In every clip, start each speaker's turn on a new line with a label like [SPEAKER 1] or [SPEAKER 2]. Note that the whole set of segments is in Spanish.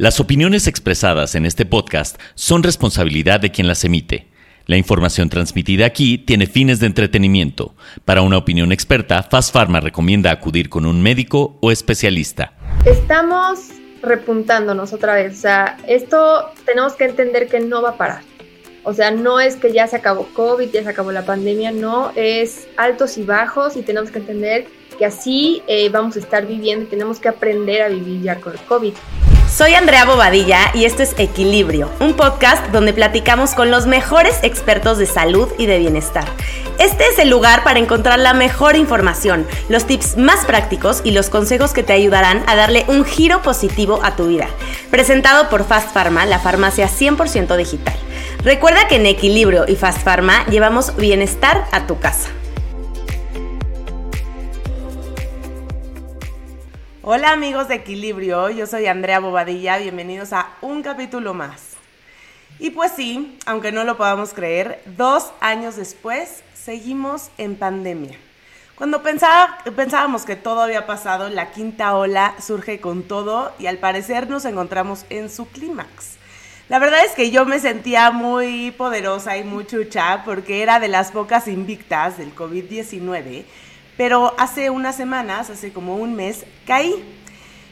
[SPEAKER 1] Las opiniones expresadas en este podcast son responsabilidad de quien las emite. La información transmitida aquí tiene fines de entretenimiento. Para una opinión experta, Fast Pharma recomienda acudir con un médico o especialista.
[SPEAKER 2] Estamos repuntándonos otra vez. O sea, esto tenemos que entender que no va a parar. O sea, no es que ya se acabó COVID, ya se acabó la pandemia, no, es altos y bajos y tenemos que entender que así eh, vamos a estar viviendo y tenemos que aprender a vivir ya con el COVID.
[SPEAKER 3] Soy Andrea Bobadilla y esto es Equilibrio, un podcast donde platicamos con los mejores expertos de salud y de bienestar. Este es el lugar para encontrar la mejor información, los tips más prácticos y los consejos que te ayudarán a darle un giro positivo a tu vida. Presentado por Fast Pharma, la farmacia 100% digital. Recuerda que en Equilibrio y Fast Pharma llevamos bienestar a tu casa. Hola amigos de Equilibrio, yo soy Andrea Bobadilla, bienvenidos a un capítulo más. Y pues sí, aunque no lo podamos creer, dos años después seguimos en pandemia. Cuando pensábamos que todo había pasado, la quinta ola surge con todo y al parecer nos encontramos en su clímax. La verdad es que yo me sentía muy poderosa y muy chucha porque era de las pocas invictas del COVID-19 pero hace unas semanas, hace como un mes, caí.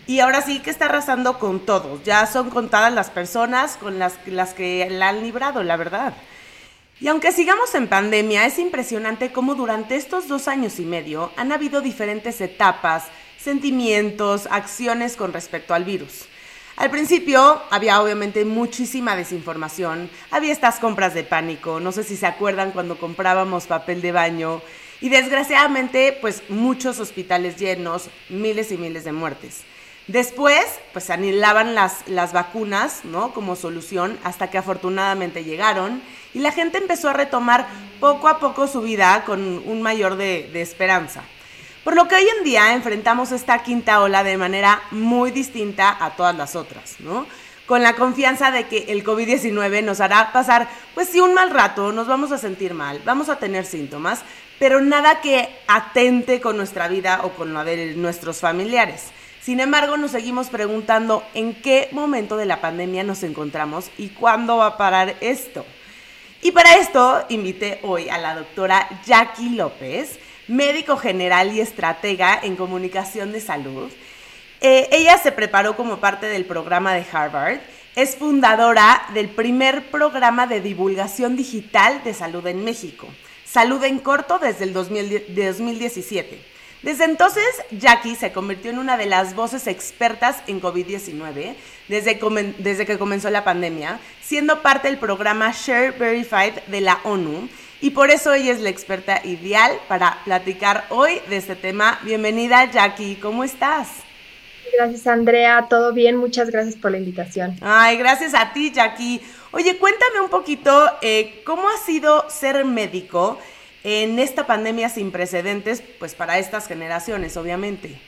[SPEAKER 3] Y ahora sí que está arrasando con todos. Ya son contadas las personas con las, las que la han librado, la verdad. Y aunque sigamos en pandemia, es impresionante cómo durante estos dos años y medio han habido diferentes etapas, sentimientos, acciones con respecto al virus. Al principio había obviamente muchísima desinformación, había estas compras de pánico, no sé si se acuerdan cuando comprábamos papel de baño y desgraciadamente, pues muchos hospitales llenos, miles y miles de muertes. Después, pues anilaban las, las vacunas, ¿no? Como solución, hasta que afortunadamente llegaron y la gente empezó a retomar poco a poco su vida con un mayor de, de esperanza. Por lo que hoy en día enfrentamos esta quinta ola de manera muy distinta a todas las otras, ¿no? Con la confianza de que el COVID-19 nos hará pasar, pues sí, un mal rato, nos vamos a sentir mal, vamos a tener síntomas, pero nada que atente con nuestra vida o con la de nuestros familiares. Sin embargo, nos seguimos preguntando en qué momento de la pandemia nos encontramos y cuándo va a parar esto. Y para esto invité hoy a la doctora Jackie López, médico general y estratega en comunicación de salud. Eh, ella se preparó como parte del programa de Harvard. Es fundadora del primer programa de divulgación digital de salud en México. Salud en Corto desde el 2017. Desde entonces, Jackie se convirtió en una de las voces expertas en COVID-19 desde, desde que comenzó la pandemia, siendo parte del programa Share Verified de la ONU. Y por eso ella es la experta ideal para platicar hoy de este tema. Bienvenida, Jackie, ¿cómo estás?
[SPEAKER 2] Gracias, Andrea. Todo bien, muchas gracias por la invitación.
[SPEAKER 3] Ay, gracias a ti, Jackie. Oye, cuéntame un poquito eh, cómo ha sido ser médico en esta pandemia sin precedentes, pues para estas generaciones, obviamente.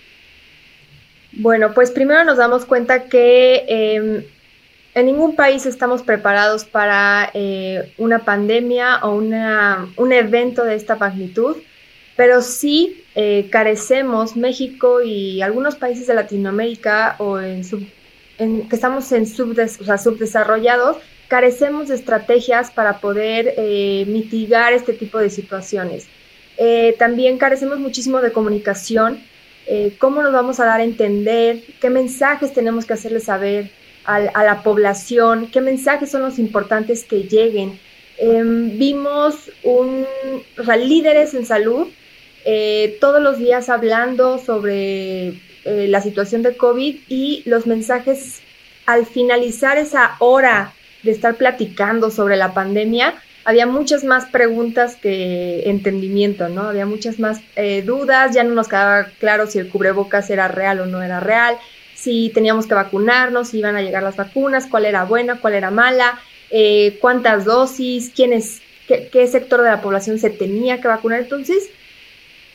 [SPEAKER 2] Bueno, pues primero nos damos cuenta que em, en ningún país estamos preparados para eh, una pandemia o una, un evento de esta magnitud, pero sí eh, carecemos, México y algunos países de Latinoamérica o que estamos en subdes, o sea, subdesarrollados, carecemos de estrategias para poder eh, mitigar este tipo de situaciones. También carecemos muchísimo de comunicación, cómo nos vamos a dar a entender, qué mensajes tenemos que hacerle saber a, la población, qué mensajes son los importantes que lleguen. Em, vimos un, líderes en salud todos los días hablando sobre la situación de COVID y los mensajes al finalizar esa hora de estar platicando sobre la pandemia, había muchas más preguntas que entendimiento, ¿no? Había muchas más eh, dudas, ya no nos quedaba claro si el cubrebocas era real o no era real, si teníamos que vacunarnos, si iban a llegar las vacunas, cuál era buena, cuál era mala, eh, cuántas dosis, quiénes, qué, qué sector de la población se tenía que vacunar. Entonces,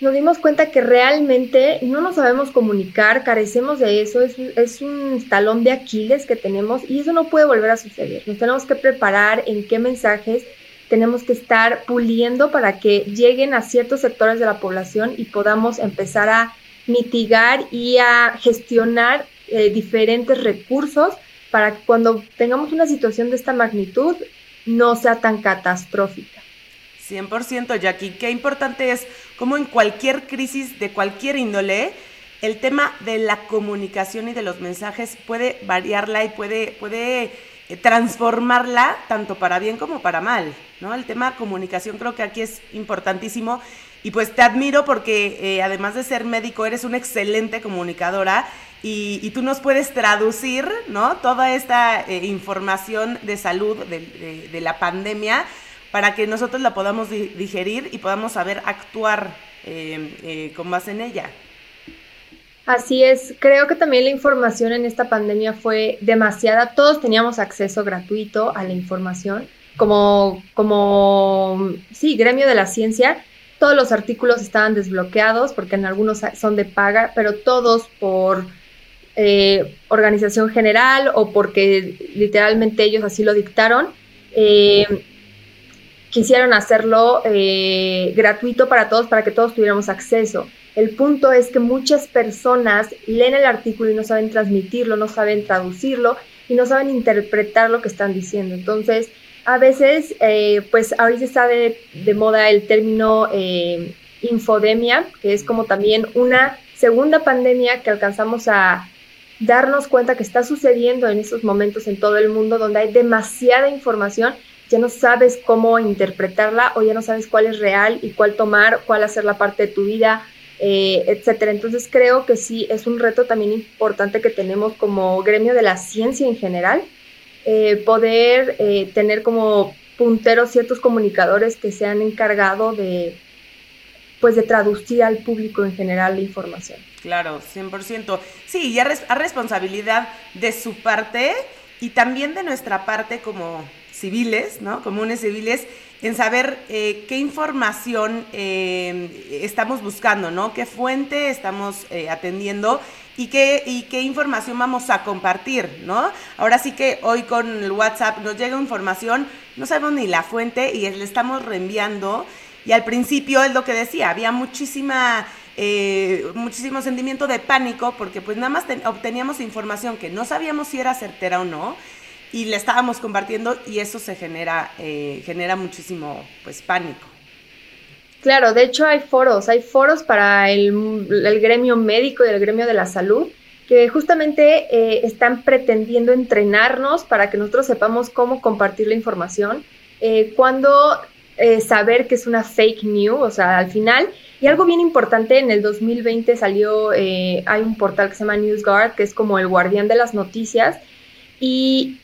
[SPEAKER 2] nos dimos cuenta que realmente no nos sabemos comunicar, carecemos de eso, es, un talón de Aquiles que tenemos y eso no puede volver a suceder. Nos tenemos que preparar en qué mensajes tenemos que estar puliendo para que lleguen a ciertos sectores de la población y podamos empezar a mitigar y a gestionar eh, diferentes recursos para que cuando tengamos una situación de esta magnitud no sea tan catastrófica.
[SPEAKER 3] 100% Jackie, qué importante es como en cualquier crisis de cualquier índole, el tema de la comunicación y de los mensajes puede variarla y puede, puede eh, transformarla tanto para bien como para mal, ¿no? El tema comunicación creo que aquí es importantísimo y pues te admiro porque eh, además de ser médico eres una excelente comunicadora y, tú nos puedes traducir, ¿no? Toda esta eh, información de salud de, la pandemia para que nosotros la podamos digerir y podamos saber actuar con base en ella.
[SPEAKER 2] Así es, creo que también la información en esta pandemia fue demasiada. Todos teníamos acceso gratuito a la información. Como, como, sí, gremio de la ciencia, todos los artículos estaban desbloqueados porque en algunos son de paga, pero todos por eh, organización general o porque literalmente ellos así lo dictaron, eh, quisieron hacerlo eh, gratuito para todos, para que todos tuviéramos acceso. El punto es que muchas personas leen el artículo y no saben transmitirlo, no saben traducirlo y no saben interpretar lo que están diciendo. Entonces, a veces, eh, pues ahorita está de, moda el término eh, infodemia, que es como también una segunda pandemia que alcanzamos a darnos cuenta que está sucediendo en estos momentos en todo el mundo, donde hay demasiada información, ya no sabes cómo interpretarla o ya no sabes cuál es real y cuál tomar, cuál hacer la parte de tu vida eh, etcétera. Entonces creo que sí es un reto también importante que tenemos como gremio de la ciencia en general, eh, poder eh, tener como punteros ciertos comunicadores que se han encargado de pues de traducir al público en general la información.
[SPEAKER 3] Claro, 100%. Sí, ya a responsabilidad de su parte y también de nuestra parte como civiles, ¿no? Comunes civiles, en saber eh, qué información eh, estamos buscando, ¿no? Qué fuente estamos eh, atendiendo y qué, y qué información vamos a compartir, ¿no? Ahora sí que hoy con el WhatsApp nos llega información, no sabemos ni la fuente y le estamos reenviando. Y al principio es lo que decía, había muchísima, muchísimo sentimiento de pánico porque pues nada más obteníamos información que no sabíamos si era certera o no y le estábamos compartiendo y eso se genera, eh, genera muchísimo pues pánico.
[SPEAKER 2] Claro, de hecho hay foros, hay foros para el, gremio médico y el gremio de la salud que justamente eh, están pretendiendo entrenarnos para que nosotros sepamos cómo compartir la información, eh, cuándo saber que es una fake news, o sea, al final. Y algo bien importante, en el 2020 salió, hay un portal que se llama NewsGuard, que es como el guardián de las noticias, y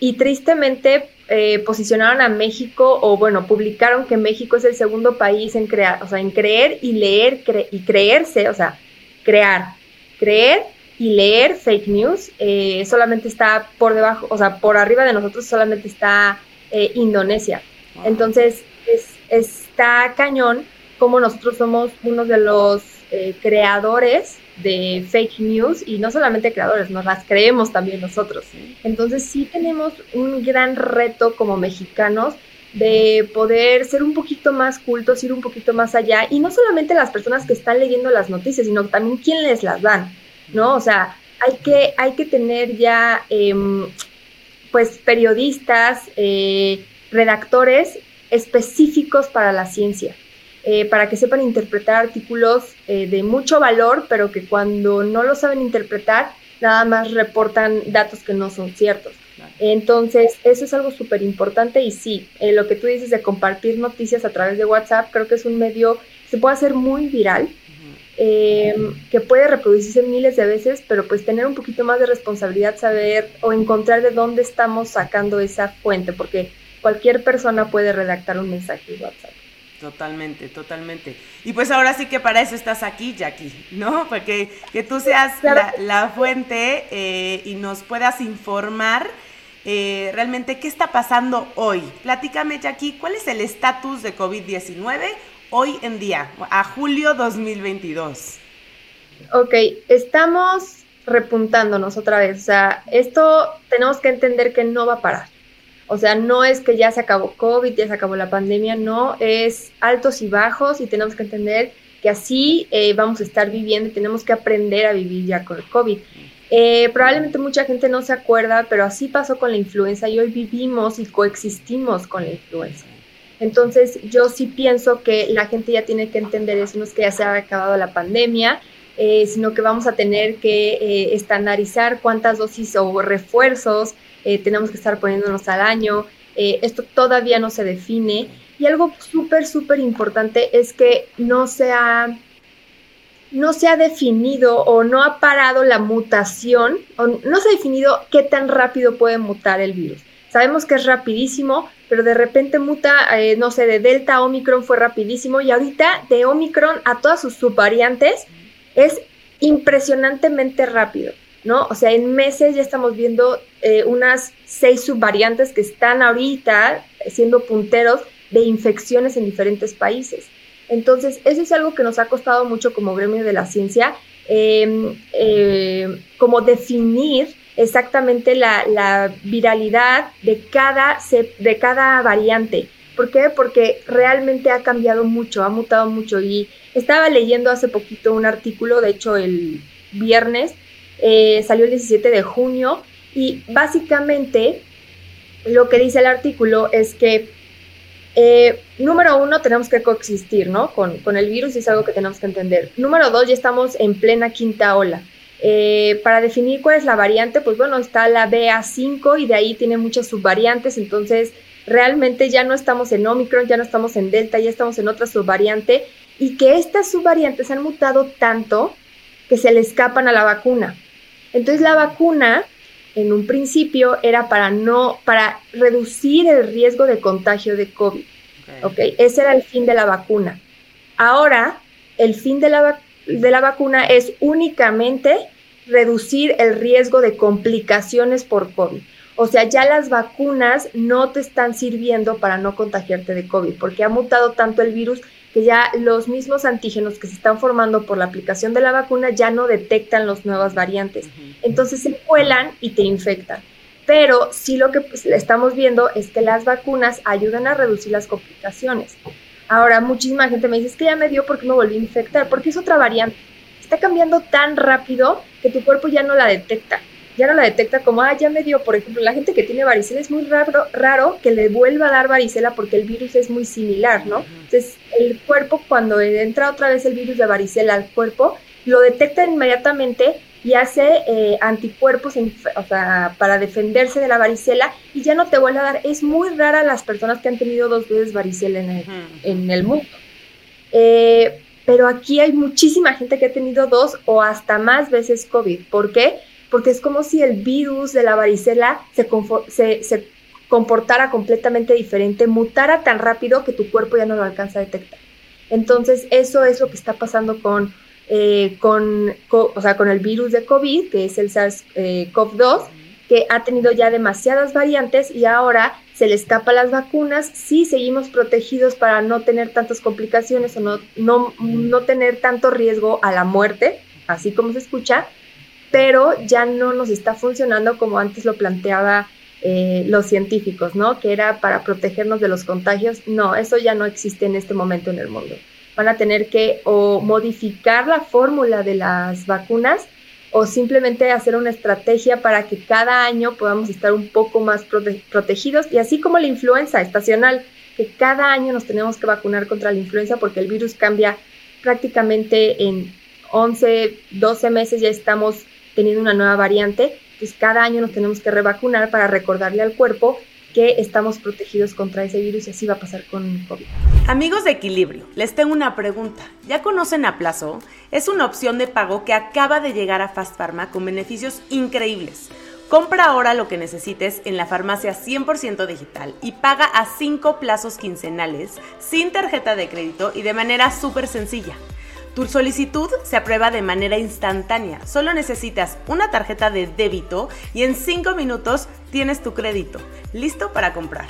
[SPEAKER 2] y tristemente eh, posicionaron a México, o bueno, publicaron que México es el segundo país en crear, o sea, en creer y leer y creerse, o sea, crear, creer y leer fake news, eh, solamente está por debajo, o sea, por arriba de nosotros solamente está eh, Entonces, es, está cañón como nosotros somos uno de los creadores de fake news y no solamente creadores, nos las creemos también nosotros. Entonces sí tenemos un gran reto como mexicanos de poder ser un poquito más cultos, ir un poquito más allá y no solamente las personas que están leyendo las noticias, sino también quién les las dan, ¿no? O sea, hay que, hay que tener ya em, pues periodistas, eh, redactores específicos para la ciencia. Eh, para que sepan interpretar artículos eh, de mucho valor, pero que cuando no lo saben interpretar, nada más reportan datos que no son ciertos. Entonces, eso es algo súper importante y sí, eh, lo que tú dices de compartir noticias a través de WhatsApp, creo que es un medio, se puede hacer muy viral, que puede reproducirse miles de veces, pero pues tener un poquito más de responsabilidad, saber o encontrar de dónde estamos sacando esa fuente, porque cualquier persona puede redactar un mensaje en WhatsApp.
[SPEAKER 3] Totalmente, totalmente. Y pues ahora sí que para eso estás aquí, Jackie, ¿no? Porque que tú seas la, fuente eh, y nos puedas informar eh, realmente qué está pasando hoy. Platícame, Jackie, ¿cuál es el estatus de COVID-19 hoy en día, a julio 2022?
[SPEAKER 2] Ok, estamos repuntándonos otra vez. O sea, esto tenemos que entender que no va a parar. O sea, no es que ya se acabó COVID, ya se acabó la pandemia, no, es altos y bajos y tenemos que entender que así eh, vamos a estar viviendo y tenemos que aprender a vivir ya con el COVID. Eh, probablemente mucha gente no se acuerda, pero así pasó con la influenza y hoy vivimos y coexistimos con la influenza. Entonces yo sí pienso que la gente ya tiene que entender eso, no es que ya se haya acabado la pandemia, eh, sino que vamos a tener que eh, estandarizar cuántas dosis o refuerzos tenemos que estar poniéndonos al año. esto todavía no se define. Y algo súper, súper importante es que no se ha no se ha definido o no ha parado la mutación, o no se ha definido qué tan rápido puede mutar el virus. Sabemos que es rapidísimo, pero de repente muta, eh, no sé, de Delta a Omicron fue rapidísimo y ahorita de Omicron a todas sus subvariantes es impresionantemente rápido, ¿no? O sea, en meses ya estamos viendo eh, unas seis subvariantes que están ahorita siendo punteros de infecciones en diferentes países. Entonces, eso es algo que nos ha costado mucho como gremio de la ciencia, em, eh, como definir exactamente la, viralidad de cada, de cada variante. ¿Por qué? Porque realmente ha cambiado mucho, ha mutado mucho. Y estaba leyendo hace poquito un artículo, de hecho el viernes, eh, salió el 17 de junio, y básicamente lo que dice el artículo es que eh, número uno, tenemos que coexistir, ¿no? Con, con, el virus es algo que tenemos que entender. Número dos, ya estamos en plena quinta ola. Eh, para definir cuál es la variante, pues bueno, está la BA5 y de ahí tiene muchas subvariantes, entonces realmente ya no estamos en Omicron, ya no estamos en Delta, ya estamos en otra subvariante y que estas subvariantes han mutado tanto que se le escapan a la vacuna. Entonces la vacuna en un principio era para no, para reducir el riesgo de contagio de COVID. Okay. Ese era el fin de la vacuna. Ahora, el fin de la, de la vacuna es únicamente reducir el riesgo de complicaciones por COVID. O sea, ya las vacunas no te están sirviendo para no contagiarte de COVID, porque ha mutado tanto el virus que ya los mismos antígenos que se están formando por la aplicación de la vacuna ya no detectan las nuevas variantes. Entonces se cuelan y te infectan. Pero sí lo que pues, estamos viendo es que las vacunas ayudan a reducir las complicaciones. Ahora, muchísima gente me dice, es que ya me dio porque me volví a infectar, porque es otra variante. Está cambiando tan rápido que tu cuerpo ya no la detecta ya no la detecta como, ah, ya me dio, por ejemplo, la gente que tiene varicela es muy raro, raro que le vuelva a dar varicela porque el virus es muy similar, ¿no? Entonces, el cuerpo, cuando entra otra vez el virus de varicela al cuerpo, lo detecta inmediatamente y hace eh, anticuerpos o sea, para defenderse de la varicela y ya no te vuelve a dar. Es muy rara las personas que han tenido dos veces varicela en el, en el mundo. Eh, pero aquí hay muchísima gente que ha tenido dos o hasta más veces COVID. ¿Por qué? Porque es como si el virus de la varicela se, comportara completamente diferente, mutara tan rápido que tu cuerpo ya no lo alcanza a detectar. Entonces, eso es lo que está pasando con, eh, con, o sea, con el virus de COVID, que es el SARS-CoV-2, que ha tenido ya demasiadas variantes y ahora se le escapa las vacunas. Sí seguimos protegidos para no tener tantas complicaciones o no, no, no tener tanto riesgo a la muerte, así como se escucha, pero ya no nos está funcionando como antes lo planteaba eh, los científicos, ¿no? Que era para protegernos de los contagios. No, eso ya no existe en este momento en el mundo. Van a tener que o modificar la fórmula de las vacunas o simplemente hacer una estrategia para que cada año podamos estar un poco más protegidos y así como la influenza estacional, que cada año nos tenemos que vacunar contra la influenza porque el virus cambia prácticamente en 11, 12 meses ya estamos teniendo una nueva variante, pues cada año nos tenemos que revacunar para recordarle al cuerpo que estamos protegidos contra ese virus y así va a pasar con COVID.
[SPEAKER 3] Amigos de Equilibrio, les tengo una pregunta. ¿Ya conocen a Plazo? Es una opción de pago que acaba de llegar a Fast Pharma con beneficios increíbles. Compra ahora lo que necesites en la farmacia 100% digital y paga a 5 plazos quincenales sin tarjeta de crédito y de manera súper sencilla. Tu solicitud se aprueba de manera instantánea. Solo necesitas una tarjeta de débito y en 5 minutos tienes tu crédito, listo para comprar.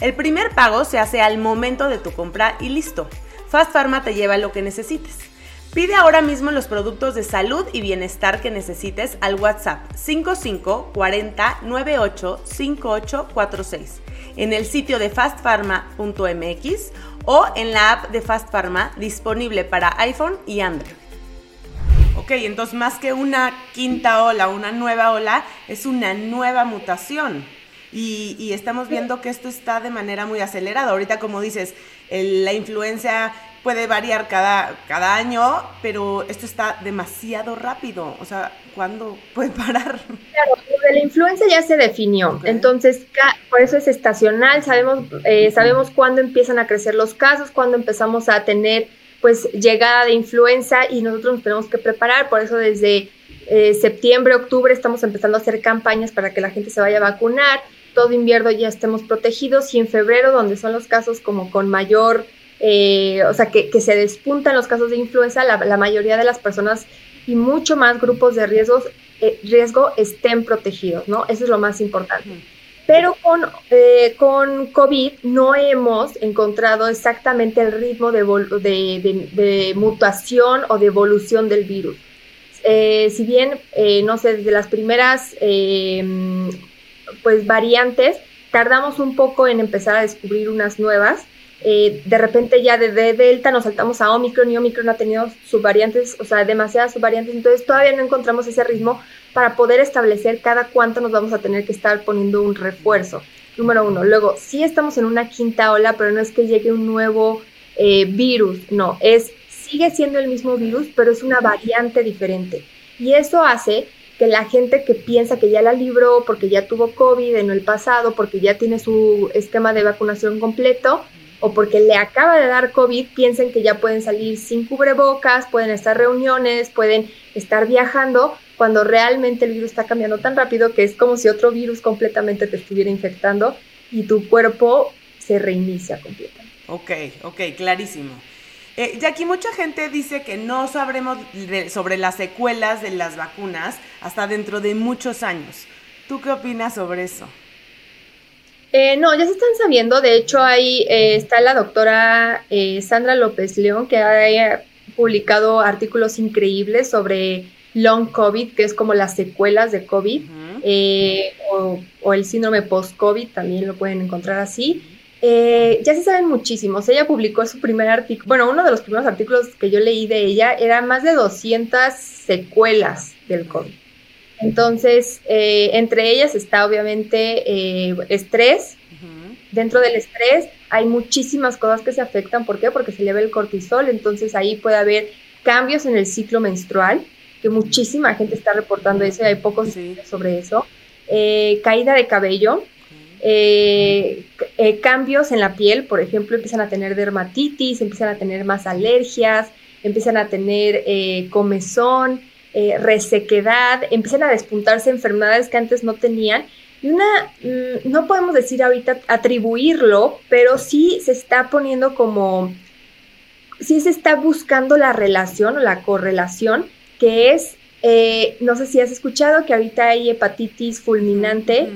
[SPEAKER 3] El primer pago se hace al momento de tu compra y listo. Fast Pharma te lleva lo que necesites. Pide ahora mismo los productos de salud y bienestar que necesites al WhatsApp 55 40 98 5846 en el sitio de fastpharma.mx o en la app de Fast Pharma disponible para iPhone y Android. Ok, entonces más que una quinta ola, una nueva ola, es una nueva mutación. Y, estamos viendo que esto está de manera muy acelerada. Ahorita, como dices, la influencia puede variar cada, cada año, pero esto está demasiado rápido. O sea, ¿cuándo puede parar?
[SPEAKER 2] Claro, lo de la influenza ya se definió. Entonces, por eso es estacional. Sabemos, eh, sabemos cuándo empiezan a crecer los casos, cuándo empezamos a tener pues llegada de influenza y nosotros nos tenemos que preparar. Por eso desde eh, septiembre, octubre estamos empezando a hacer campañas para que la gente se vaya a vacunar todo invierno ya estemos protegidos y en febrero, donde son los casos como con mayor, eh, o sea, que, se despuntan los casos de influenza, la, mayoría de las personas y mucho más grupos de riesgos, eh, riesgo estén protegidos, ¿no? Eso es lo más importante. Pero con, eh, con COVID no hemos encontrado exactamente el ritmo de, de, mutación o de evolución del virus. si bien, no sé, desde las primeras pues variantes, tardamos un poco en empezar a descubrir unas nuevas. Eh, de repente ya de, Delta nos saltamos a Omicron y Omicron ha tenido subvariantes, o sea, demasiadas subvariantes, entonces todavía no encontramos ese ritmo para poder establecer cada cuánto nos vamos a tener que estar poniendo un refuerzo. Número uno. Luego, sí estamos en una quinta ola, pero no es que llegue un nuevo eh, virus, no, es, sigue siendo el mismo virus, pero es una variante diferente. Y eso hace que la gente que piensa que ya la libró porque ya tuvo COVID en el pasado, porque ya tiene su esquema de vacunación completo o porque le acaba de dar COVID, piensen que ya pueden salir sin cubrebocas, pueden estar reuniones, pueden estar viajando, cuando realmente el virus está cambiando tan rápido que es como si otro virus completamente te estuviera infectando y tu cuerpo se reinicia completamente.
[SPEAKER 3] Ok, ok, clarísimo. Eh, y aquí mucha gente dice que no sabremos sobre las secuelas de las vacunas hasta dentro de muchos años. ¿Tú qué opinas sobre eso?
[SPEAKER 2] Eh, no, ya se están sabiendo. De hecho, ahí eh, está la doctora Sandra López León, que ha publicado artículos increíbles sobre long COVID, que es como las secuelas de COVID, o, o, el síndrome post-COVID, también lo pueden encontrar así. Eh, ya se saben muchísimos. Ella publicó su primer artículo, bueno, uno de los primeros artículos que yo leí de ella era más de 200 secuelas del COVID. Entonces, eh, entre ellas está obviamente eh, estrés. Dentro del estrés hay muchísimas cosas que se afectan. ¿Por qué? Porque se eleva el cortisol. Entonces ahí puede haber cambios en el ciclo menstrual, que muchísima gente está reportando eso y hay pocos sobre eso. caída de cabello, eh, eh, cambios en la piel, por ejemplo, empiezan a tener dermatitis, empiezan a tener más alergias, empiezan a tener eh, resequedad, empiezan a despuntarse enfermedades que antes no tenían. Y una, mm, no podemos decir ahorita atribuirlo, pero sí se está poniendo como, sí se está buscando la relación o la correlación, que es, no sé si has escuchado que ahorita hay hepatitis fulminante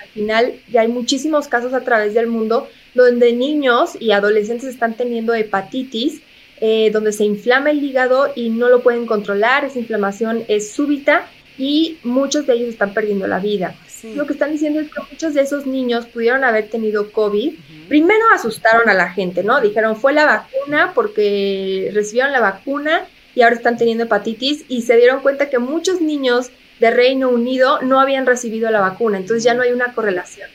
[SPEAKER 2] al final ya hay muchísimos casos a través del mundo donde niños y adolescentes están teniendo hepatitis, eh, donde se inflama el hígado y no lo pueden controlar, esa inflamación es súbita y muchos de ellos están perdiendo la vida. Lo que están diciendo es que muchos de esos niños pudieron haber tenido COVID. Primero asustaron a la gente, ¿no? Dijeron, fue la vacuna porque recibieron la vacuna y ahora están teniendo hepatitis y se dieron cuenta que muchos niños de Reino Unido no habían recibido la vacuna, entonces ya no hay una correlación.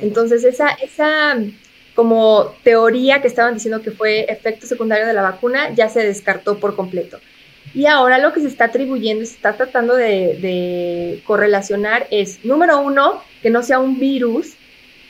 [SPEAKER 2] Entonces esa, esa como teoría que estaban diciendo que fue efecto secundario de la vacuna ya se descartó por completo. Y ahora lo que se está atribuyendo, se está tratando de, correlacionar es, número uno, que no sea un virus,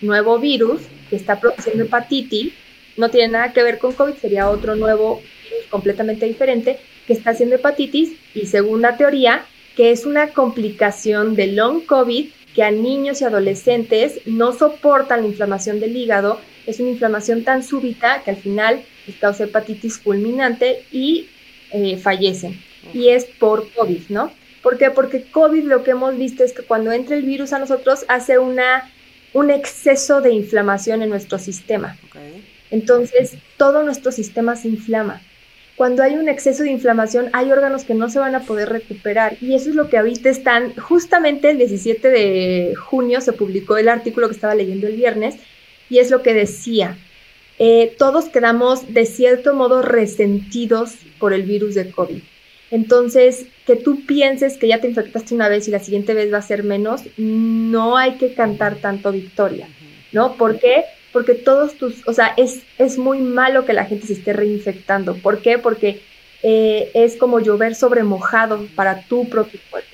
[SPEAKER 2] nuevo virus, que está produciendo hepatitis, no tiene nada que ver con COVID, sería otro nuevo virus completamente diferente, que está haciendo hepatitis. Y segunda teoría, que es una complicación de long COVID que a niños y adolescentes no soportan la inflamación del hígado. Es una inflamación tan súbita que al final les causa hepatitis fulminante y eh, fallecen. Y es por COVID, ¿no? ¿Por qué? Porque COVID lo que hemos visto es que cuando entra el virus a nosotros hace una, un exceso de inflamación en nuestro sistema. Entonces, todo nuestro sistema se inflama cuando hay un exceso de inflamación, hay órganos que no se van a poder recuperar. Y eso es lo que ahorita están, justamente el 17 de junio se publicó el artículo que estaba leyendo el viernes, y es lo que decía. Eh, todos quedamos de cierto modo resentidos por el virus de COVID. Entonces, que tú pienses que ya te infectaste una vez y la siguiente vez va a ser menos, no hay que cantar tanto victoria, ¿no? ¿Por qué? Porque todos tus, o sea, es, es muy malo que la gente se esté reinfectando. ¿Por qué? Porque eh, es como llover sobre mojado para tu propio cuerpo.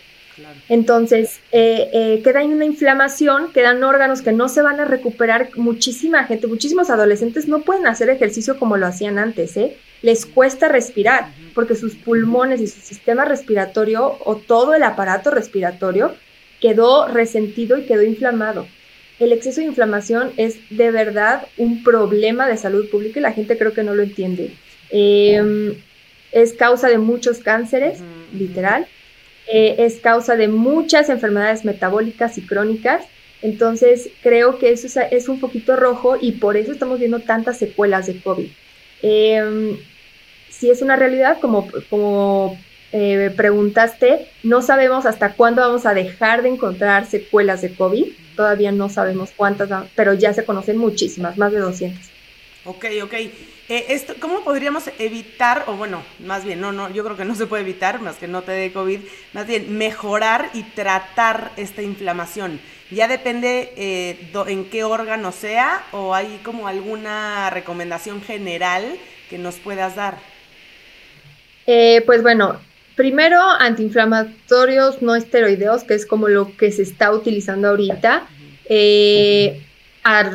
[SPEAKER 2] Entonces, eh, eh, queda en una inflamación, quedan órganos que no se van a recuperar. Muchísima gente, muchísimos adolescentes no pueden hacer ejercicio como lo hacían antes, ¿eh? Les cuesta respirar porque sus pulmones y su sistema respiratorio o todo el aparato respiratorio quedó resentido y quedó inflamado. El exceso de inflamación es de verdad un problema de salud pública y la gente creo que no lo entiende. Em, es causa de muchos cánceres, literal. Eh, es causa de muchas enfermedades metabólicas y crónicas. Entonces, creo que eso es, un poquito rojo y por eso estamos viendo tantas secuelas de COVID. Eh, si es una realidad, como, como eh, preguntaste, no sabemos hasta cuándo vamos a dejar de encontrar secuelas de COVID. Todavía no sabemos cuántas, pero ya se conocen muchísimas, más de 200.
[SPEAKER 3] Ok, ok. Eh, ¿Cómo podríamos evitar, o bueno, más bien, no, no, yo creo que no se puede evitar, más que no te dé COVID, más bien mejorar y tratar esta inflamación? Ya depende eh, en qué órgano sea o hay como alguna recomendación general que nos puedas dar.
[SPEAKER 2] Eh, pues bueno, primero antiinflamatorios no esteroideos, que es como lo que se está utilizando ahorita,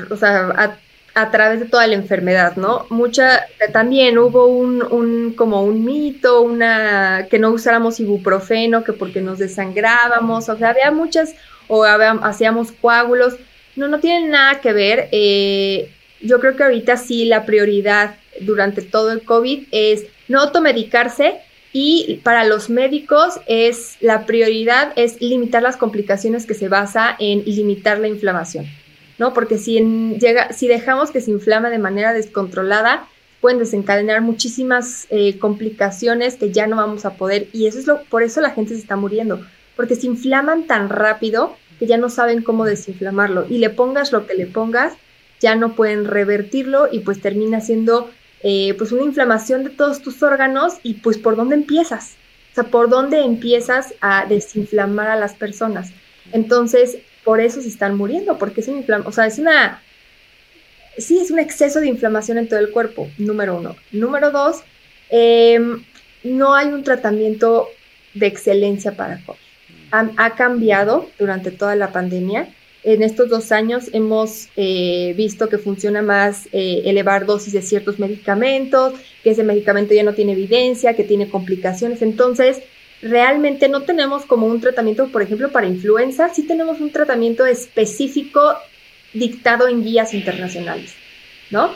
[SPEAKER 2] o sea, a a través de toda la enfermedad, ¿no? Mucha, también hubo un, un, como un mito, una, que no usáramos ibuprofeno, que porque nos desangrábamos, o sea, había muchas, o hacíamos coágulos, no, no tienen nada que ver, eh, yo creo que ahorita sí la prioridad durante todo el COVID es no automedicarse y para los médicos es la prioridad es limitar las complicaciones que se basa en limitar la inflamación. ¿No? Porque si, llega, si dejamos que se inflama de manera descontrolada, pueden desencadenar muchísimas eh, complicaciones que ya no vamos a poder. Y eso es lo por eso la gente se está muriendo porque se inflaman tan rápido que ya no saben cómo desinflamarlo. Y le pongas lo que le pongas ya no pueden revertirlo y pues termina siendo eh, pues una inflamación de todos tus órganos y pues por dónde empiezas o sea por dónde empiezas a desinflamar a las personas entonces por eso se están muriendo, porque es una o sea, es una, sí, es un exceso de inflamación en todo el cuerpo, número uno. Número dos, em, no hay un tratamiento de excelencia para COVID. Ha, cambiado durante toda la pandemia. En estos dos años hemos eh, visto que funciona más eh, elevar dosis de ciertos medicamentos, que ese medicamento ya no tiene evidencia, que tiene complicaciones. Entonces, realmente no tenemos como un tratamiento, por ejemplo, para influenza, sí tenemos un tratamiento específico dictado en guías internacionales, ¿no?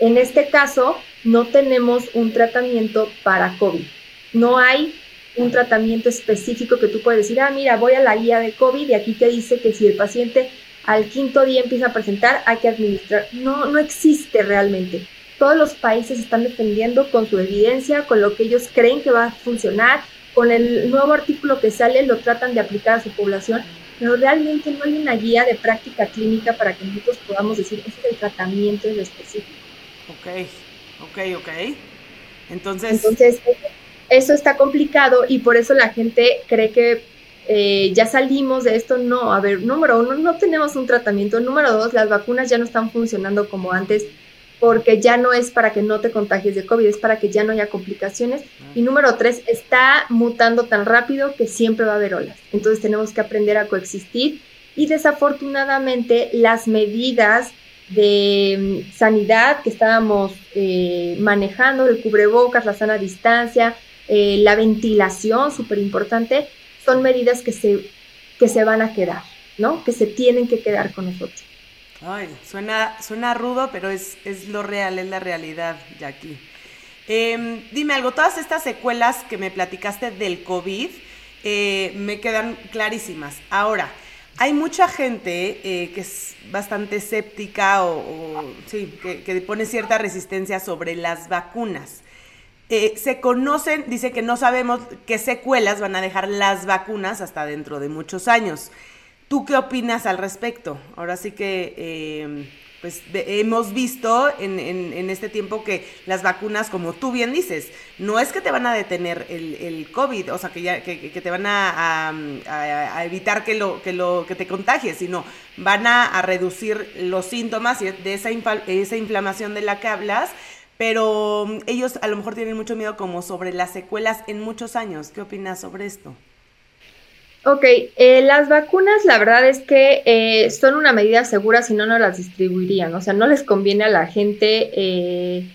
[SPEAKER 2] En este caso, no tenemos un tratamiento para COVID. No hay un tratamiento específico que tú puedes decir, ah, mira, voy a la guía de COVID y aquí te dice que si el paciente al quinto día empieza a presentar, hay que administrar. No, no existe realmente. Todos los países están defendiendo con su evidencia, con lo que ellos creen que va a funcionar, con el nuevo artículo que sale lo tratan de aplicar a su población, pero realmente no hay una guía de práctica clínica para que nosotros podamos decir, ese es el tratamiento en específico.
[SPEAKER 3] Ok, ok, ok. Entonces...
[SPEAKER 2] Entonces, eso está complicado y por eso la gente cree que eh, ya salimos de esto. No, a ver, número uno, no tenemos un tratamiento. Número dos, las vacunas ya no están funcionando como antes porque ya no es para que no te contagies de COVID, es para que ya no haya complicaciones. Y número tres, está mutando tan rápido que siempre va a haber olas. Entonces tenemos que aprender a coexistir y desafortunadamente las medidas de mm, sanidad que estábamos eh, manejando, el cubrebocas, la sana distancia, eh, la ventilación, súper importante, son medidas que se, que se van a quedar, ¿no? Que se tienen que quedar con nosotros.
[SPEAKER 3] Ay, suena, suena rudo, pero es, es lo real, es la realidad, Jackie. Eh, dime algo, todas estas secuelas que me platicaste del COVID eh, me quedan clarísimas. Ahora, hay mucha gente eh, que es bastante escéptica o, sí, que, pone cierta resistencia sobre las vacunas. Eh, se conocen, dice que no sabemos qué secuelas van a dejar las vacunas hasta dentro de muchos años. ¿Tú qué opinas al respecto? Ahora sí que, eh, pues hemos visto en, este tiempo que las vacunas, como tú bien dices, no es que te van a detener el, COVID, o sea, que, ya, que, te van a, evitar que, lo, que, lo, que te contagies, sino van a, reducir los síntomas de esa, esa inflamación de la que hablas, pero mm, ellos a lo mejor tienen mucho miedo como sobre las secuelas en muchos años. ¿Qué opinas sobre esto?
[SPEAKER 2] Ok, eh, las vacunas la verdad es que eh, son una medida segura si no, no las distribuirían. O sea, no les conviene a la gente eh,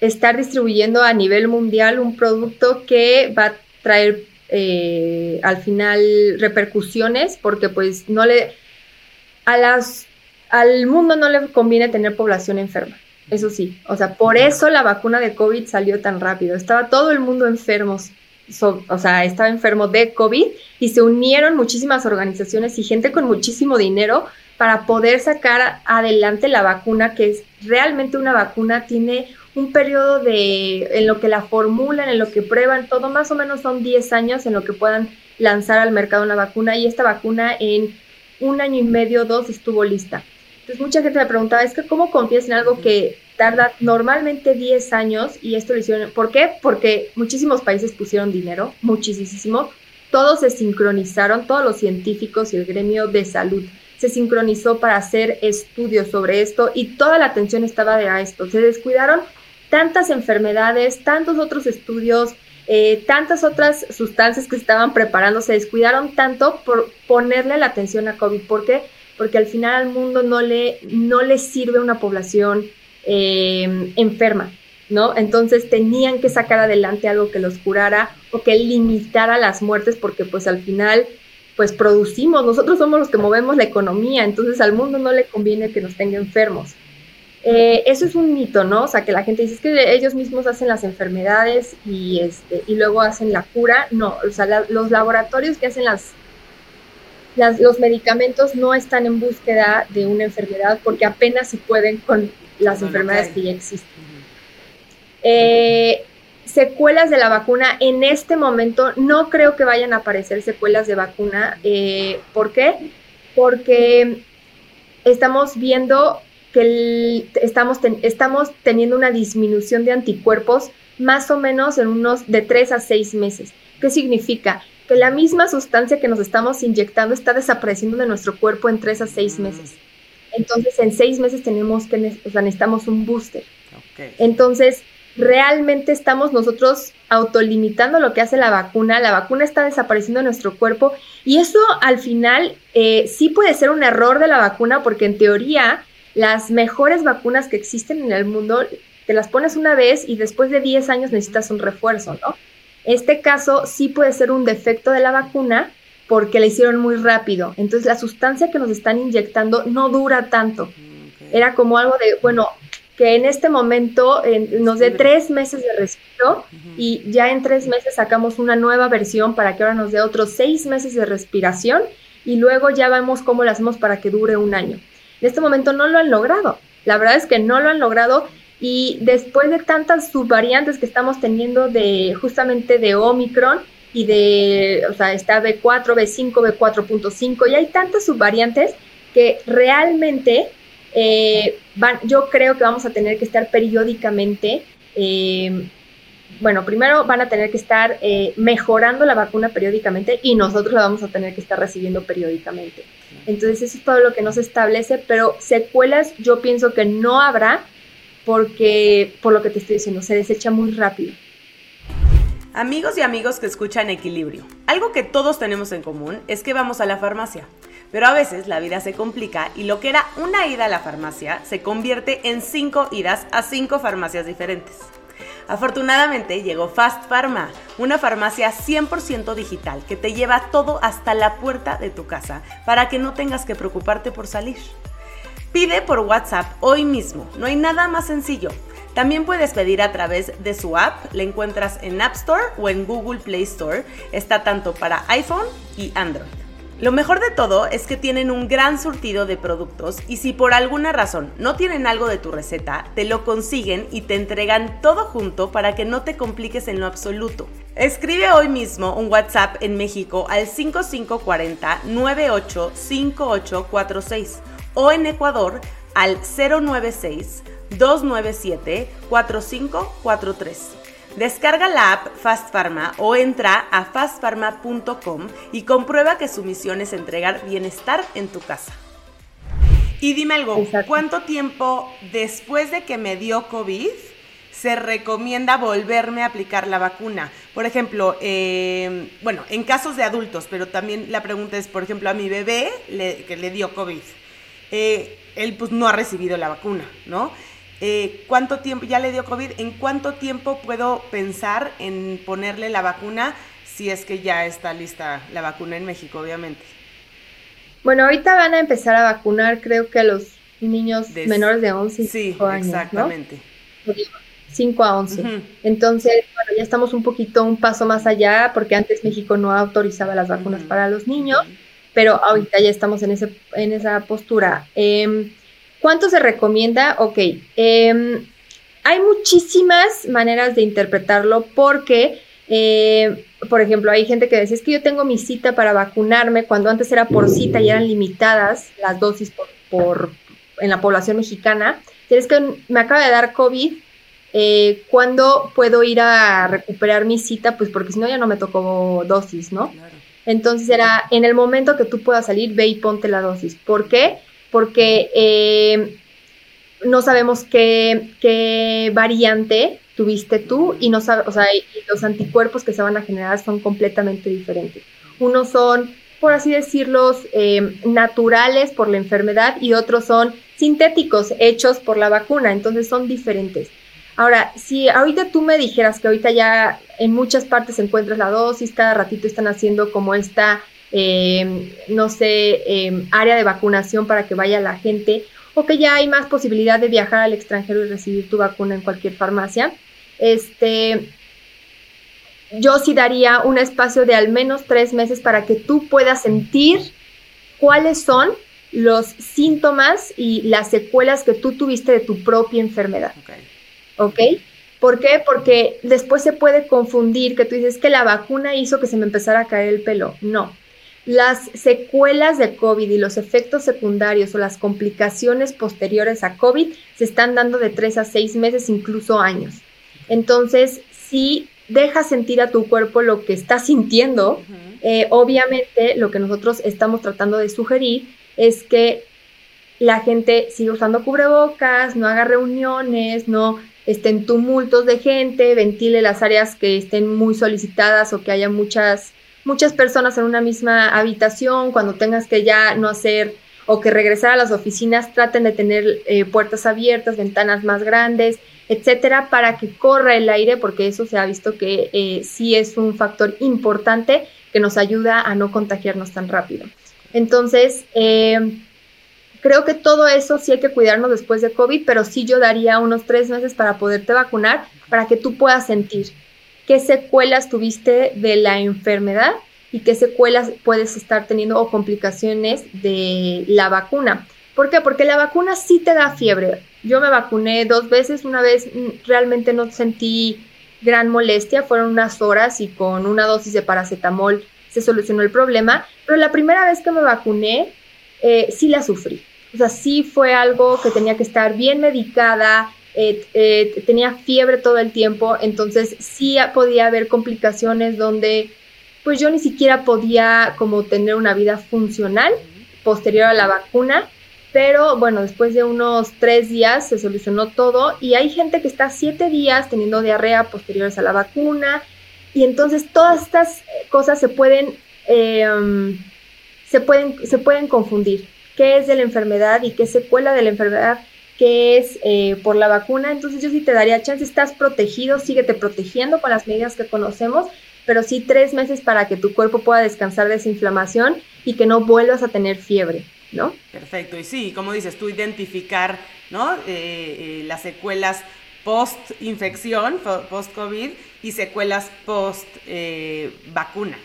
[SPEAKER 2] estar distribuyendo a nivel mundial un producto que va a traer al final repercusiones porque pues no le... A las, al mundo no le conviene tener población enferma. Eso sí, o sea, por eso la vacuna de COVID salió tan rápido. Estaba todo el mundo enfermos o sea, estaba enfermo de COVID y se unieron muchísimas organizaciones y gente con muchísimo dinero para poder sacar adelante la vacuna, que es realmente una vacuna, tiene un periodo de, en lo que la formulan, en lo que prueban, todo más o menos son 10 años en lo que puedan lanzar al mercado una vacuna y esta vacuna en un año y medio, dos, estuvo lista. Entonces mucha gente me preguntaba, es que ¿cómo confías en algo que tarda normalmente 10 años y esto lo hicieron. ¿Por qué? Porque muchísimos países pusieron dinero, muchísimo. Todos se sincronizaron, todos los científicos y el gremio de salud se sincronizó para hacer estudios sobre esto y toda la atención estaba de esto. Se descuidaron tantas enfermedades, tantos otros estudios, eh, tantas otras sustancias que estaban preparando, se descuidaron tanto por ponerle la atención a COVID. ¿Por qué? Porque al final al mundo no le, no le sirve una población eh, enferma, ¿no? Entonces tenían que sacar adelante algo que los curara o que limitara las muertes porque pues al final pues producimos, nosotros somos los que movemos la economía, entonces al mundo no le conviene que nos tenga enfermos. Eh, eso es un mito, ¿no? O sea, que la gente dice que ellos mismos hacen las enfermedades y, este, y luego hacen la cura. No, o sea, los laboratorios que hacen las, las, los medicamentos no están en búsqueda de una enfermedad porque apenas si pueden con las enfermedades que ya existen. Eh, secuelas de la vacuna, en este momento no creo que vayan a aparecer secuelas de vacuna. Eh, ¿Por qué? Porque estamos viendo que estamos, estamos teniendo una disminución de anticuerpos más o menos en unos de 3 a 6 meses. ¿Qué significa? Que la misma sustancia que nos estamos inyectando está desapareciendo de nuestro cuerpo en 3 a 6 mm. meses. Entonces, en seis meses tenemos que, o sea, necesitamos un booster. Entonces, realmente estamos nosotros autolimitando lo que hace la vacuna. La vacuna está desapareciendo en nuestro cuerpo y eso al final eh, sí puede ser un error de la vacuna porque en teoría las mejores vacunas que existen en el mundo te las pones una vez y después de 10 años necesitas un refuerzo, ¿no? Este caso sí puede ser un defecto de la vacuna porque la hicieron muy rápido. Entonces la sustancia que nos están inyectando no dura tanto. Era como algo de, bueno, que en este momento nos dé tres meses de respiro y ya en tres meses sacamos una nueva versión para que ahora nos dé otros seis meses de respiración y luego ya vemos cómo lo hacemos para que dure un año. En este momento no lo han logrado. La verdad es que no lo han logrado y después de tantas subvariantes que estamos teniendo de justamente de Omicron, y de, o sea, está B4, B5, B4.5 y hay tantas subvariantes que realmente eh, van, yo creo que vamos a tener que estar periódicamente, eh, bueno, primero van a tener que estar eh, mejorando la vacuna periódicamente y nosotros la vamos a tener que estar recibiendo periódicamente. Entonces eso es todo lo que nos establece, pero secuelas yo pienso que no habrá porque, por lo que te estoy diciendo, se desecha muy rápido.
[SPEAKER 3] Amigos y amigos que escuchan Equilibrio, algo que todos tenemos en común es que vamos a la farmacia, pero a veces la vida se complica y lo que era una ida a la farmacia se convierte en cinco idas a cinco farmacias diferentes. Afortunadamente llegó Fast Pharma, una farmacia 100% digital que te lleva todo hasta la puerta de tu casa para que no tengas que preocuparte por salir. Pide por WhatsApp hoy mismo, no hay nada más sencillo. También puedes pedir a través de su app, la encuentras en App Store o en Google Play Store. Está tanto para iPhone y Android. Lo mejor de todo es que tienen un gran surtido de productos y si por alguna razón no tienen algo de tu receta, te lo consiguen y te entregan todo junto para que no te compliques en lo absoluto. Escribe hoy mismo un WhatsApp en México al 5540 985846 o en Ecuador al 096-297-4543. Descarga la app Fast Pharma o entra a fastpharma.com y comprueba que su misión es entregar bienestar en tu casa. Y dime algo, ¿cuánto tiempo después de que me dio COVID se recomienda volverme a aplicar la vacuna? Por ejemplo, em, bueno, en casos de adultos, pero también la pregunta es, por ejemplo, a mi bebé que le dio COVID, eh, él pues no ha recibido la vacuna, ¿no? Eh, ¿Cuánto tiempo, ya le dio COVID, en cuánto tiempo puedo pensar en ponerle la vacuna si es que ya está lista la vacuna en México, obviamente?
[SPEAKER 2] Bueno, ahorita van a empezar a vacunar, creo que a los niños menores de 11 y sí, años. Exactamente. 5 a 11. Entonces, bueno, ya estamos un poquito, un paso más allá, porque antes México no autorizaba las vacunas para los niños, pero ahorita ya estamos en, ese, en esa postura. Em, ¿Cuánto se recomienda? Ok. Em, hay muchísimas maneras de interpretarlo porque, eh, por ejemplo, hay gente que dice, es que yo tengo mi cita para vacunarme cuando antes era por cita y eran limitadas las dosis por, por en la población mexicana. Es que me acaba de dar COVID, eh, ¿cuándo puedo ir a recuperar mi cita? Pues porque si no ya no me tocó dosis, ¿no? Entonces era, en el momento que tú puedas salir, ve y ponte la dosis. ¿Por qué? Porque eh, no sabemos qué, qué, variante tuviste tú y no o sea, los anticuerpos que se van a generar son completamente diferentes. Unos son, por así decirlos, eh, naturales por la enfermedad y otros son sintéticos, hechos por la vacuna, entonces son diferentes. Ahora, si ahorita tú me dijeras que ahorita ya en muchas partes encuentras la dosis, cada ratito están haciendo como esta, eh, no sé, em, área de vacunación para que vaya la gente, o que ya hay más posibilidad de viajar al extranjero y recibir tu vacuna en cualquier farmacia, este, yo sí daría un espacio de al menos tres meses para que tú puedas sentir cuáles son los síntomas y las secuelas que tú tuviste de tu propia enfermedad. ¿ok? ¿Por qué? Porque después se puede confundir que tú dices que la vacuna hizo que se me empezara a caer el pelo. No. Las secuelas de COVID y los efectos secundarios o las complicaciones posteriores a COVID se están dando de tres a seis meses, incluso años. Entonces, si dejas sentir a tu cuerpo lo que está sintiendo, eh, obviamente lo que nosotros estamos tratando de sugerir es que la gente siga usando cubrebocas, no haga reuniones, no estén tumultos de gente, ventile las áreas que estén muy solicitadas o que haya muchas, muchas personas en una misma habitación, cuando tengas que ya no hacer o que regresar a las oficinas, traten de tener eh, puertas abiertas, ventanas más grandes, etcétera, para que corra el aire, porque eso se ha visto que eh, sí es un factor importante que nos ayuda a no contagiarnos tan rápido. Entonces, eh, Creo que todo eso sí hay que cuidarnos después de COVID, pero sí yo daría unos tres meses para poderte vacunar, para que tú puedas sentir qué secuelas tuviste de la enfermedad y qué secuelas puedes estar teniendo o complicaciones de la vacuna. ¿Por qué? Porque la vacuna sí te da fiebre. Yo me vacuné dos veces, una vez mm, realmente no sentí gran molestia, fueron unas horas y con una dosis de paracetamol se solucionó el problema, pero la primera vez que me vacuné eh, sí la sufrí. O sea, sí fue algo que tenía que estar bien medicada, eh, eh, tenía fiebre todo el tiempo, entonces sí podía haber complicaciones donde pues yo ni siquiera podía como tener una vida funcional posterior a la vacuna, pero bueno, después de unos tres días se solucionó todo y hay gente que está siete días teniendo diarrea posteriores a la vacuna y entonces todas estas cosas se pueden, em, se pueden, se pueden confundir. Qué es de la enfermedad y qué secuela de la enfermedad que es eh, por la vacuna. Entonces yo sí te daría chance, estás protegido, síguete protegiendo con las medidas que conocemos, pero sí tres meses para que tu cuerpo pueda descansar de esa inflamación y que no vuelvas a tener fiebre, ¿no?
[SPEAKER 3] Perfecto, y sí, como dices, tú identificar, ¿no? Eh, eh, las secuelas post-infección, post-COVID y secuelas post-vacuna.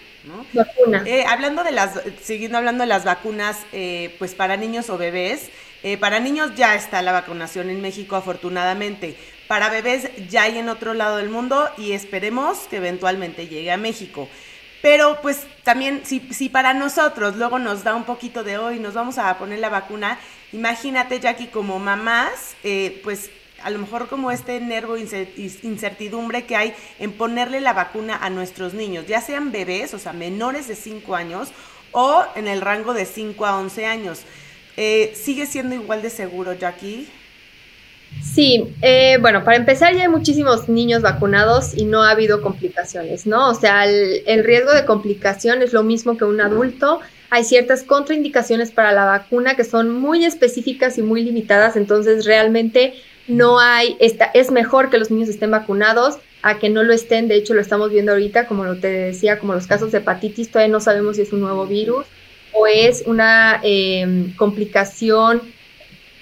[SPEAKER 3] Eh, hablando de las, siguiendo hablando de las vacunas, eh, pues para niños o bebés, eh, para niños ya está la vacunación en México, afortunadamente. Para bebés ya hay en otro lado del mundo y esperemos que eventualmente llegue a México. Pero pues también si, si para nosotros luego nos da un poquito de hoy, nos vamos a poner la vacuna, imagínate Jackie como mamás, eh, pues a lo mejor como este nervo incertidumbre que hay en ponerle la vacuna a nuestros niños, ya sean bebés, o sea, menores de 5 años o en el rango de 5 a 11 años. Eh, ¿Sigue siendo igual de seguro, Jackie?
[SPEAKER 2] Sí, eh, bueno, para empezar ya hay muchísimos niños vacunados y no ha habido complicaciones, ¿no? O sea, el, riesgo de complicación es lo mismo que un adulto. Hay ciertas contraindicaciones para la vacuna que son muy específicas y muy limitadas, entonces realmente no hay, esta, es mejor que los niños estén vacunados a que no lo estén, de hecho lo estamos viendo ahorita, como lo te decía, como los casos de hepatitis, todavía no sabemos si es un nuevo virus o es una eh, complicación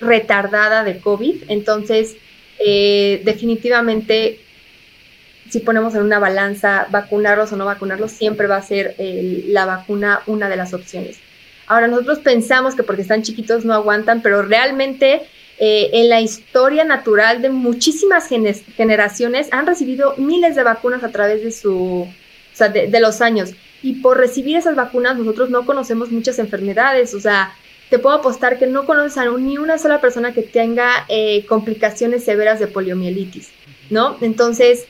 [SPEAKER 2] retardada de COVID. Entonces, eh, definitivamente, si ponemos en una balanza vacunarlos o no vacunarlos, siempre va a ser la vacuna una de las opciones. Ahora, nosotros pensamos que porque están chiquitos no aguantan, pero realmente eh, en la historia natural de muchísimas generaciones han recibido miles de vacunas a través de su, de los años. Y por recibir esas vacunas nosotros no conocemos muchas enfermedades, o sea, te puedo apostar que no conoces a ni una sola persona que tenga eh, complicaciones severas de poliomielitis, ¿no? Entonces,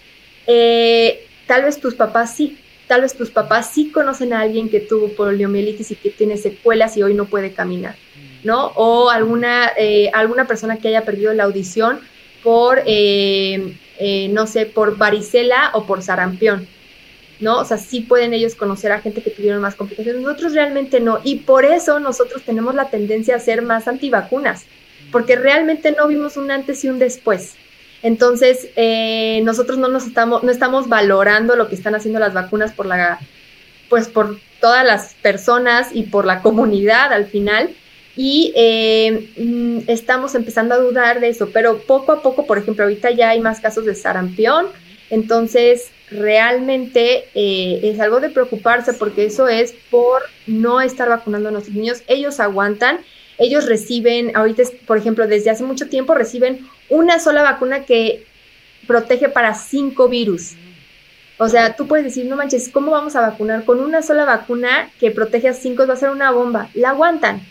[SPEAKER 2] eh, tal vez tus papás sí, tal vez tus papás sí conocen a alguien que tuvo poliomielitis y que tiene secuelas y hoy no puede caminar, ¿no? O alguna, eh, alguna persona que haya perdido la audición por, no sé, por varicela o por sarampión, ¿no? O sea, sí pueden ellos conocer a gente que tuvieron más complicaciones, nosotros realmente no. Y por eso nosotros tenemos la tendencia a ser más antivacunas, porque realmente no vimos un antes y un después. Entonces, eh, nosotros no nos estamos, no estamos valorando lo que están haciendo las vacunas por la, pues por todas las personas y por la comunidad al final. Y eh, mm, estamos empezando a dudar de eso, pero poco a poco, por ejemplo, ahorita ya hay más casos de sarampión, entonces realmente eh, es algo de preocuparse porque eso es por no estar vacunando a nuestros niños. Ellos aguantan, ellos reciben, ahorita, por ejemplo, desde hace mucho tiempo reciben una sola vacuna que protege para cinco virus. O sea, tú puedes decir, no manches, ¿cómo vamos a vacunar? Con una sola vacuna que protege a cinco va a ser una bomba. La aguantan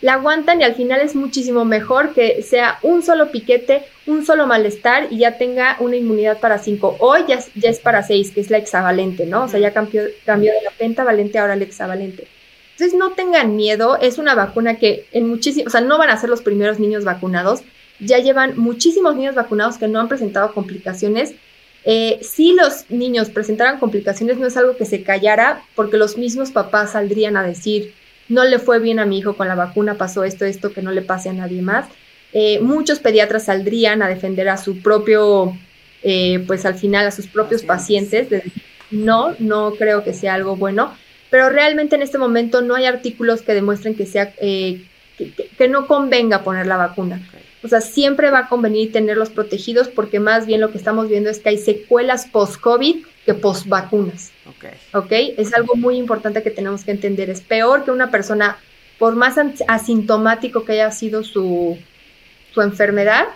[SPEAKER 2] la aguantan y al final es muchísimo mejor que sea un solo piquete, un solo malestar y ya tenga una inmunidad para cinco. Hoy ya, ya es para seis, que es la hexavalente, ¿no? O sea, ya cambió, cambió de la pentavalente ahora la hexavalente. Entonces no tengan miedo, es una vacuna que en muchísimos, o sea, no van a ser los primeros niños vacunados, ya llevan muchísimos niños vacunados que no han presentado complicaciones. Eh, si los niños presentaran complicaciones, no es algo que se callara, porque los mismos papás saldrían a decir, no le fue bien a mi hijo con la vacuna, pasó esto, esto, que no le pase a nadie más. Eh, muchos pediatras saldrían a defender a su propio, eh, pues al final a sus propios pacientes. no, no creo que sea algo bueno, pero realmente en este momento no hay artículos que demuestren que sea eh, que, no convenga poner la vacuna. O sea, siempre va a convenir tenerlos protegidos porque más bien lo que estamos viendo es que hay secuelas post-COVID que post-vacunas. Okay. ok. Es algo muy importante que tenemos que entender. Es peor que una persona, por más asintomático que haya sido su, su enfermedad,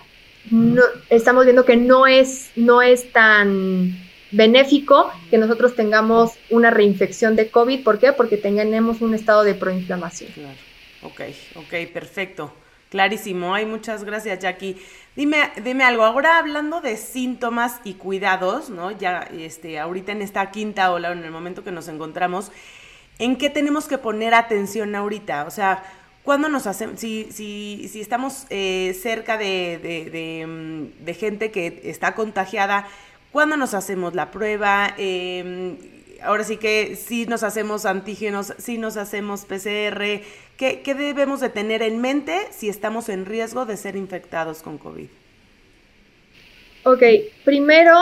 [SPEAKER 2] no, estamos viendo que no es, no es tan benéfico que nosotros tengamos una reinfección de COVID. ¿Por qué? Porque tenemos un estado de proinflamación.
[SPEAKER 3] Claro. Ok, ok, perfecto. Clarísimo. Ay, muchas gracias, Jackie. Dime, dime algo. Ahora hablando de síntomas y cuidados, ¿no? Ya, este, ahorita en esta quinta ola, en el momento que nos encontramos, ¿en qué tenemos que poner atención ahorita? O sea, ¿cuándo nos hacemos, si, si, si estamos eh, cerca de, de, mm, de, gente que está contagiada, ¿cuándo nos hacemos la prueba? Eh, ahora sí que si nos hacemos antígenos, si nos hacemos PCR, ¿qué, debemos de tener en mente si estamos en riesgo de ser infectados con COVID?
[SPEAKER 2] Ok, primero,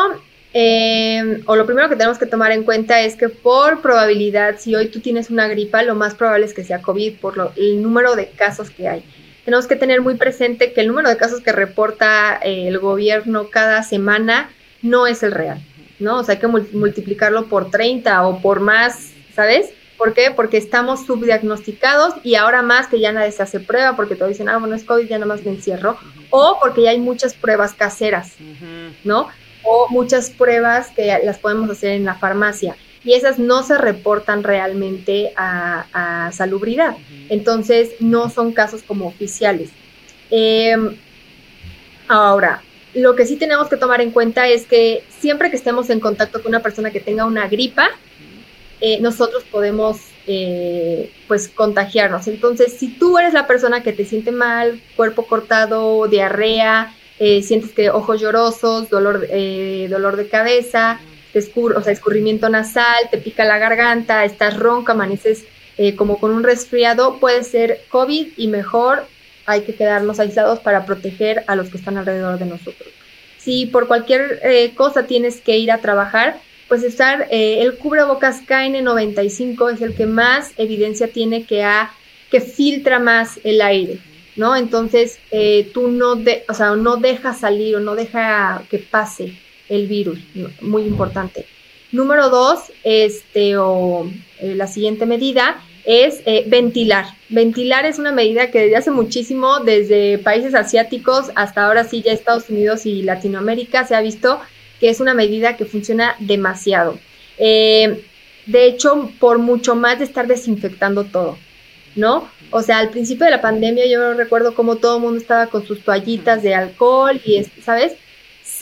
[SPEAKER 2] em, o lo primero que tenemos que tomar en cuenta es que por probabilidad, si hoy tú tienes una gripa, lo más probable es que sea COVID por el número de casos que hay. Tenemos que tener muy presente que el número de casos que reporta eh, el gobierno cada semana no es el real. ¿No? O sea, hay que multiplicarlo por 30 o por más, ¿sabes? ¿Por qué? Porque estamos subdiagnosticados y ahora más que ya nadie se hace prueba porque todos dicen, ah, bueno, es COVID, ya nada más me encierro. O porque ya hay muchas pruebas caseras, ¿no? O muchas pruebas que las podemos hacer en la farmacia. y esas no se reportan realmente a, salubridad. Entonces, no son casos como oficiales. Em, ahora, lo que sí tenemos que tomar en cuenta es que siempre que estemos en contacto con una persona que tenga una gripa, eh, nosotros podemos eh, pues contagiarnos. Entonces, si tú eres la persona que te siente mal, cuerpo cortado, diarrea, eh, sientes que ojos llorosos, dolor, dolor de cabeza, sea, escurrimiento nasal, te pica la garganta, estás ronca, amaneces como con un resfriado, puede ser COVID y mejor hay que quedarnos aislados para proteger a los que están alrededor de nosotros. Si por cualquier cosa tienes que ir a trabajar, pues estar, eh, el cubrebocas KN95 es el que más evidencia tiene que, que filtra más el aire, ¿no? Entonces, eh, tú no, de, o sea, no dejas salir o no deja que pase el virus, muy importante. Número dos, este, o eh, la siguiente medida es ventilar. Ventilar es una medida que desde hace muchísimo, desde países asiáticos hasta ahora sí ya Estados Unidos y Latinoamérica, se ha visto que es una medida que funciona demasiado. Eh, de hecho, por mucho más de estar desinfectando todo, ¿no? O sea, al principio de la pandemia yo recuerdo cómo todo el mundo estaba con sus toallitas de alcohol y, ¿sabes?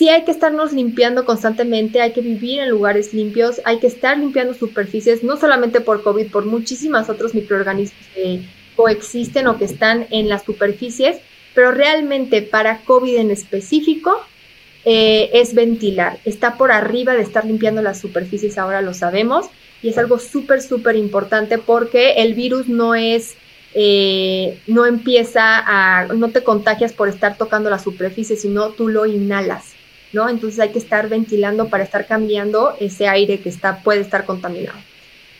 [SPEAKER 2] Sí hay que estarnos limpiando constantemente, hay que vivir en lugares limpios, hay que estar limpiando superficies, no solamente por COVID, por muchísimas otros microorganismos que coexisten o que están en las superficies, pero realmente para COVID en específico, eh, es ventilar. Está por arriba de estar limpiando las superficies, ahora lo sabemos, y es algo súper, súper importante porque el virus no es, eh, no empieza a, no te contagias por estar tocando la superficie, sino tú lo inhalas, ¿no? Entonces hay que estar ventilando para estar cambiando ese aire que está, puede estar contaminado.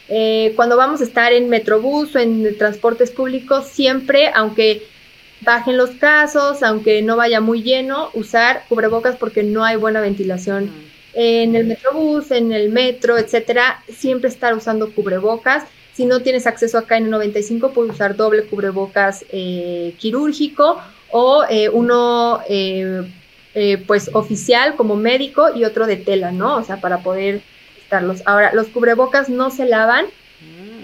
[SPEAKER 2] Eh, cuando vamos a estar en Metrobús o en transportes públicos, siempre, aunque bajen los casos, aunque no vaya muy lleno, usar cubrebocas porque no hay buena ventilación en el metrobús, en el metro, etcétera, siempre estar usando cubrebocas. Si no tienes acceso acá en el 95, puedes usar doble cubrebocas eh, quirúrgico o eh, uno eh, pues oficial como médico y otro de tela, ¿no? O sea, para poder estarlos. Ahora, los cubrebocas no se lavan,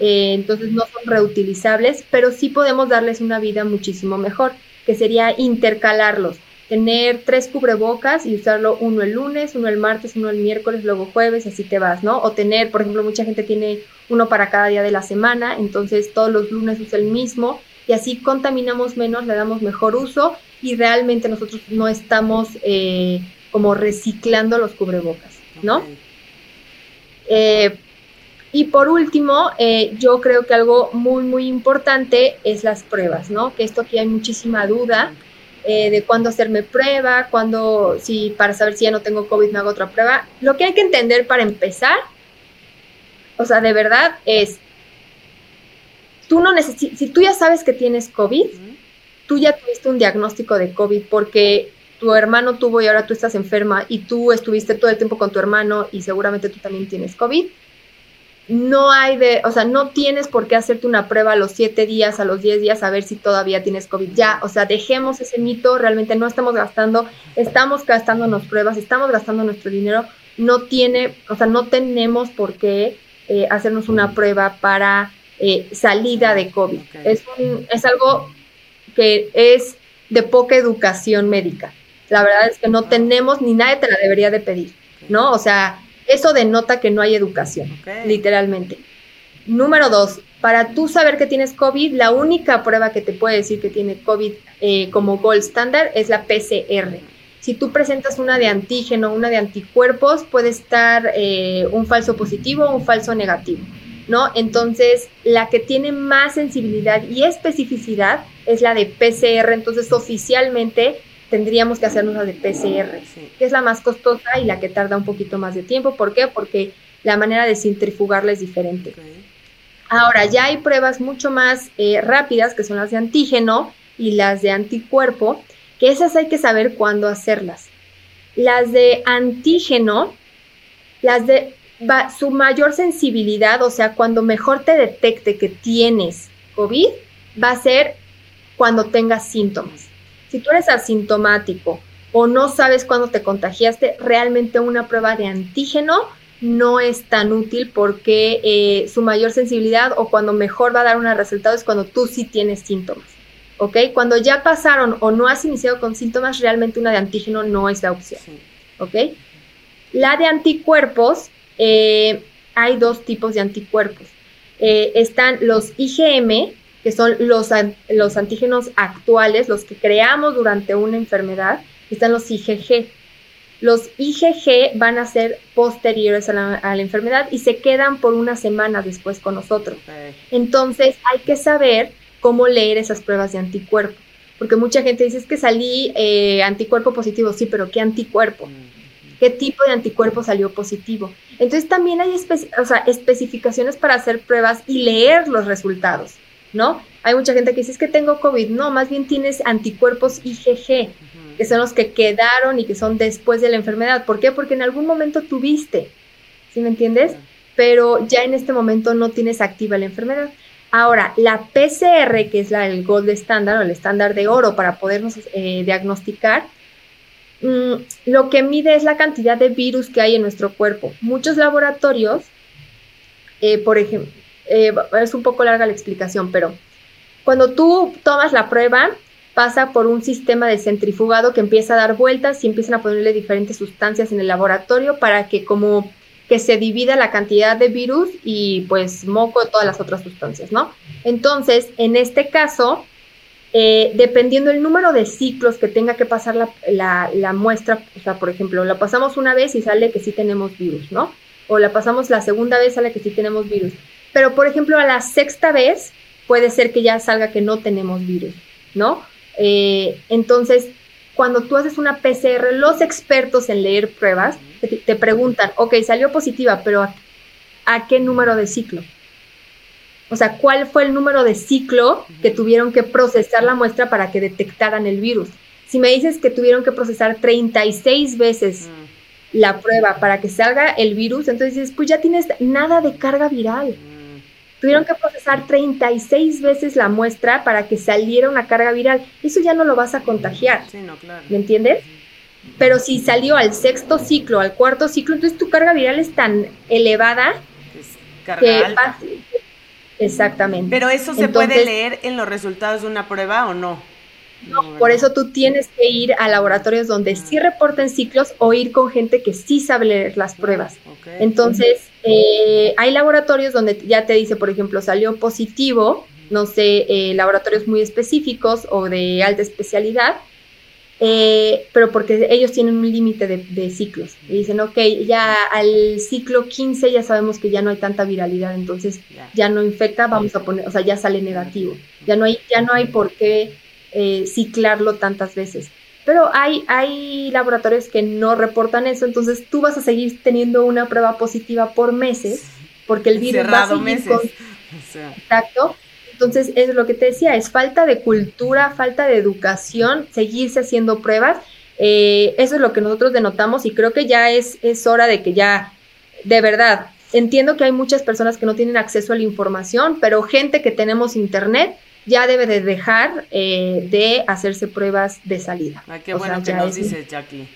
[SPEAKER 2] eh, entonces no son reutilizables, pero sí podemos darles una vida muchísimo mejor, que sería intercalarlos, tener tres cubrebocas y usarlo uno el lunes, uno el martes, uno el miércoles, luego jueves, así te vas, ¿no? O tener, por ejemplo, mucha gente tiene uno para cada día de la semana, entonces todos los lunes usa el mismo y así contaminamos menos, le damos mejor uso y realmente nosotros no estamos eh, como reciclando los cubrebocas, ¿no? Eh, y por último, eh, yo creo que algo muy, muy importante es las pruebas, ¿no? Que esto aquí hay muchísima duda eh, de cuándo hacerme prueba, cuándo, si para saber si ya no tengo COVID me hago otra prueba. Lo que hay que entender para empezar, o sea, de verdad es, tú no necesitas, si tú ya sabes que tienes COVID, tú ya tuviste un diagnóstico de COVID porque tu hermano tuvo y ahora tú estás enferma y tú estuviste todo el tiempo con tu hermano y seguramente tú también tienes COVID no hay de, o sea, no tienes por qué hacerte una prueba a los siete días, a los diez días, a ver si todavía tienes COVID. Ya, o sea, dejemos ese mito, realmente no estamos gastando, estamos gastándonos pruebas, estamos gastando nuestro dinero, no tiene, o sea, no tenemos por qué eh, hacernos una prueba para eh, salida de COVID. Es, es algo que es de poca educación médica. La verdad es que no tenemos, ni nadie te la debería de pedir, ¿no? O sea, eso denota que no hay educación, literalmente. Número dos, para tú saber que tienes COVID, la única prueba que te puede decir que tiene COVID eh, como gold standard es la PCR. Si tú presentas una de antígeno, una de anticuerpos, puede estar eh, un falso positivo o un falso negativo, ¿no? Entonces, la que tiene más sensibilidad y especificidad es la de PCR. Entonces, oficialmente tendríamos que hacernos la de PCR, que es la más costosa y la que tarda un poquito más de tiempo. ¿Por qué? Porque la manera de centrifugarla es diferente. Ahora, ya hay pruebas mucho más eh, rápidas, que son las de antígeno y las de anticuerpo, que esas hay que saber cuándo hacerlas. Las de antígeno, las de su mayor sensibilidad, o sea, cuando mejor te detecte que tienes COVID, va a ser cuando tengas síntomas. Si tú eres asintomático o no sabes cuándo te contagiaste, realmente una prueba de antígeno no es tan útil porque eh, su mayor sensibilidad o cuando mejor va a dar un resultado es cuando tú sí tienes síntomas. ¿Ok? Cuando ya pasaron o no has iniciado con síntomas, realmente una de antígeno no es la opción. ¿Ok? La de anticuerpos, eh, hay dos tipos de anticuerpos. Eh, están los IgM, que son los, los antígenos actuales, los que creamos durante una enfermedad, están los IgG. Los IgG van a ser posteriores a la, enfermedad y se quedan por una semana después con nosotros. Entonces hay que saber cómo leer esas pruebas de anticuerpo. Porque mucha gente dice, es que salí eh, anticuerpo positivo, sí, pero ¿qué anticuerpo? ¿Qué tipo de anticuerpo salió positivo? Entonces también hay especificaciones para hacer pruebas y leer los resultados, ¿no? Hay mucha gente que dice, es que tengo COVID. No, más bien tienes anticuerpos IgG que son los que quedaron y que son después de la enfermedad. ¿Por qué? Porque en algún momento tuviste, ¿sí me entiendes? Pero ya en este momento no tienes activa la enfermedad. Ahora, la PCR, que es el gold estándar o el estándar de oro para podernos eh, diagnosticar, mm, lo que mide es la cantidad de virus que hay en nuestro cuerpo. Muchos laboratorios, eh, por ejemplo, eh, es un poco larga la explicación, pero cuando tú tomas la prueba, pasa por un sistema de centrifugado que empieza a dar vueltas y empiezan a ponerle diferentes sustancias en el laboratorio para que como que se divida la cantidad de virus y pues moco todas las otras sustancias, ¿no? Entonces, en este caso, eh, dependiendo el número de ciclos que tenga que pasar la, muestra, o sea, por ejemplo, la pasamos una vez y sale que sí tenemos virus, ¿no? O la pasamos la segunda vez, sale que sí tenemos virus. Pero, por ejemplo, a la sexta vez puede ser que ya salga que no tenemos virus, ¿no? Eh, entonces, cuando tú haces una PCR, los expertos en leer pruebas te, preguntan, ok, salió positiva, pero ¿a, qué número de ciclo? O sea, ¿cuál fue el número de ciclo que tuvieron que procesar la muestra para que detectaran el virus? Si me dices que tuvieron que procesar 36 veces la prueba para que salga el virus, entonces dices, pues ya tienes nada de carga viral. Tuvieron que procesar 36 veces la muestra para que saliera una carga viral. Eso ya no lo vas a contagiar. Sí, no, claro. ¿Me entiendes? Pero si salió al sexto ciclo, al cuarto ciclo, entonces tu carga viral es tan elevada
[SPEAKER 3] es carga alta.
[SPEAKER 2] Exactamente.
[SPEAKER 3] Pero eso se puede leer en los resultados de una prueba o no.
[SPEAKER 2] No, por eso tú tienes que ir a laboratorios donde sí reporten ciclos o ir con gente que sí sabe leer las pruebas. Entonces, eh, hay laboratorios donde ya te dice, por ejemplo, salió positivo, no sé, eh, laboratorios muy específicos o de alta especialidad, eh, pero porque ellos tienen un límite de, ciclos. Y dicen, ok, ya al ciclo 15 ya sabemos que ya no hay tanta viralidad, entonces ya no infecta, vamos a poner, o sea, ya sale negativo. Ya no hay, ya no hay por qué eh, ciclarlo tantas veces. Pero hay, hay laboratorios que no reportan eso, entonces tú vas a seguir teniendo una prueba positiva por meses, porque el virus va a seguir meses. Exacto. Entonces, es lo que te decía, es falta de cultura, falta de educación, seguirse haciendo pruebas. Eh, eso es lo que nosotros denotamos y creo que ya es, es hora de que ya, de verdad, entiendo que hay muchas personas que no tienen acceso a la información, pero gente que tenemos internet, ya debe de dejar eh, de hacerse pruebas de salida.
[SPEAKER 3] Ay, qué bueno que nos dices, Jackie.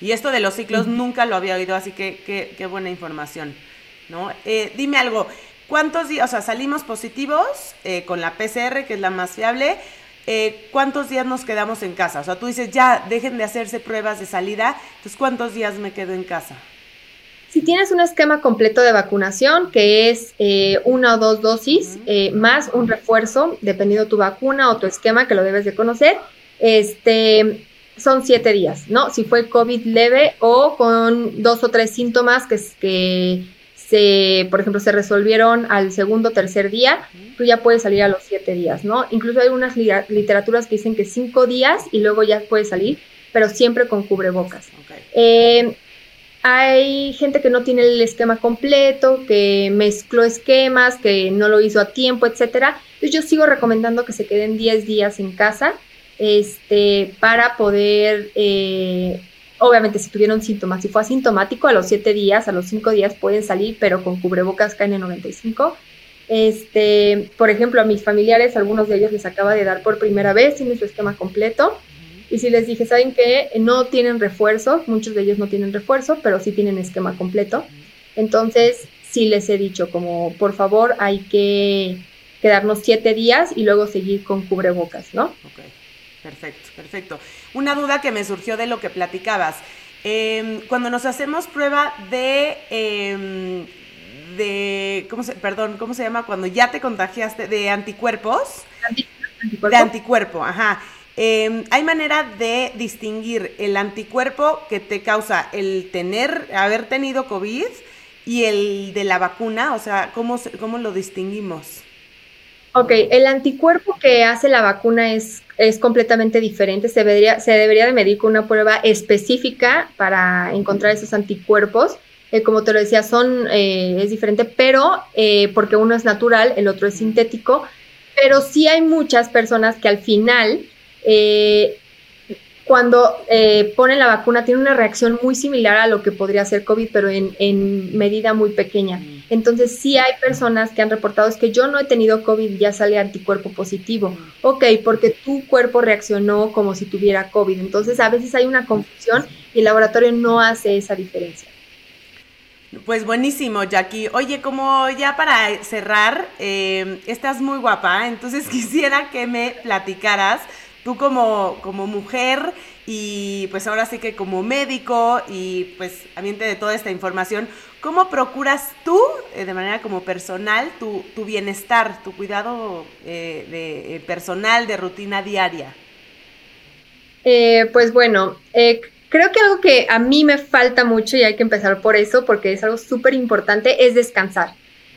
[SPEAKER 3] Y esto de los ciclos nunca lo había oído, así que qué, buena información. ¿no? Eh, dime algo, ¿cuántos días, o sea, salimos positivos eh, con la PCR, que es la más fiable? ¿Cuántos días nos quedamos en casa? O sea, tú dices, ya, dejen de hacerse pruebas de salida, entonces, ¿cuántos días me quedo en casa?
[SPEAKER 2] Si tienes un esquema completo de vacunación, que es eh, una o dos dosis, eh, más un refuerzo, dependiendo tu vacuna o tu esquema, que lo debes de conocer, este, son siete días, ¿no? Si fue COVID leve o con dos o tres síntomas que, que se, por ejemplo, se resolvieron al segundo o tercer día, tú ya puedes salir a los siete días, ¿no? Incluso hay unas literaturas que dicen que cinco días y luego ya puedes salir, pero siempre con cubrebocas. Eh, hay gente que no tiene el esquema completo, que mezcló esquemas, que no lo hizo a tiempo, etcétera. Entonces yo sigo recomendando que se queden 10 días en casa este, para poder, eh, obviamente si tuvieron síntomas, si fue asintomático, a los 7 días, a los 5 días pueden salir, pero con cubrebocas KN95. Este, por ejemplo, a mis familiares, algunos de ellos les acaba de dar por primera vez, tienen su esquema completo. Y si les dije, ¿saben qué? No tienen refuerzo, muchos de ellos no tienen refuerzo, pero sí tienen esquema completo. Entonces, sí les he dicho como, por favor, hay que quedarnos siete días y luego seguir con cubrebocas, ¿no?
[SPEAKER 3] Ok, perfecto, perfecto. Una duda que me surgió de lo que platicabas. Em, cuando nos hacemos prueba de, em, de, ¿cómo se, perdón, ¿cómo se llama? Cuando ya te contagiaste de anticuerpos. ¿Anticuerpo? De anticuerpo, ajá. Em, ¿Hay manera de distinguir el anticuerpo que te causa el tener, haber tenido COVID y el de la vacuna? O sea, ¿cómo, cómo lo distinguimos?
[SPEAKER 2] Ok, el anticuerpo que hace la vacuna es, es completamente diferente. Se debería, se debería de medir con una prueba específica para encontrar esos anticuerpos. Eh, como te lo decía, son, eh, es diferente, pero eh, porque uno es natural, el otro es sintético. Pero sí hay muchas personas que al final cuando eh, ponen la vacuna tiene una reacción muy similar a lo que podría ser COVID, pero en, medida muy pequeña. Mm. Entonces sí hay personas que han reportado es que yo no he tenido COVID, ya sale anticuerpo positivo. Mm. Ok, porque tu cuerpo reaccionó como si tuviera COVID. Entonces a veces hay una confusión y el laboratorio no hace esa diferencia.
[SPEAKER 3] Pues buenísimo, Jackie. Oye, como ya para cerrar, eh, estás muy guapa, entonces quisiera que me platicaras tú como, como mujer y pues ahora sí que como médico y pues ambiente de toda esta información, ¿cómo procuras tú eh, de manera como personal tu, tu bienestar, tu cuidado eh, de, eh, personal, de rutina diaria?
[SPEAKER 2] pues bueno, creo que algo que a mí me falta mucho y hay que empezar por eso porque es algo súper importante es descansar.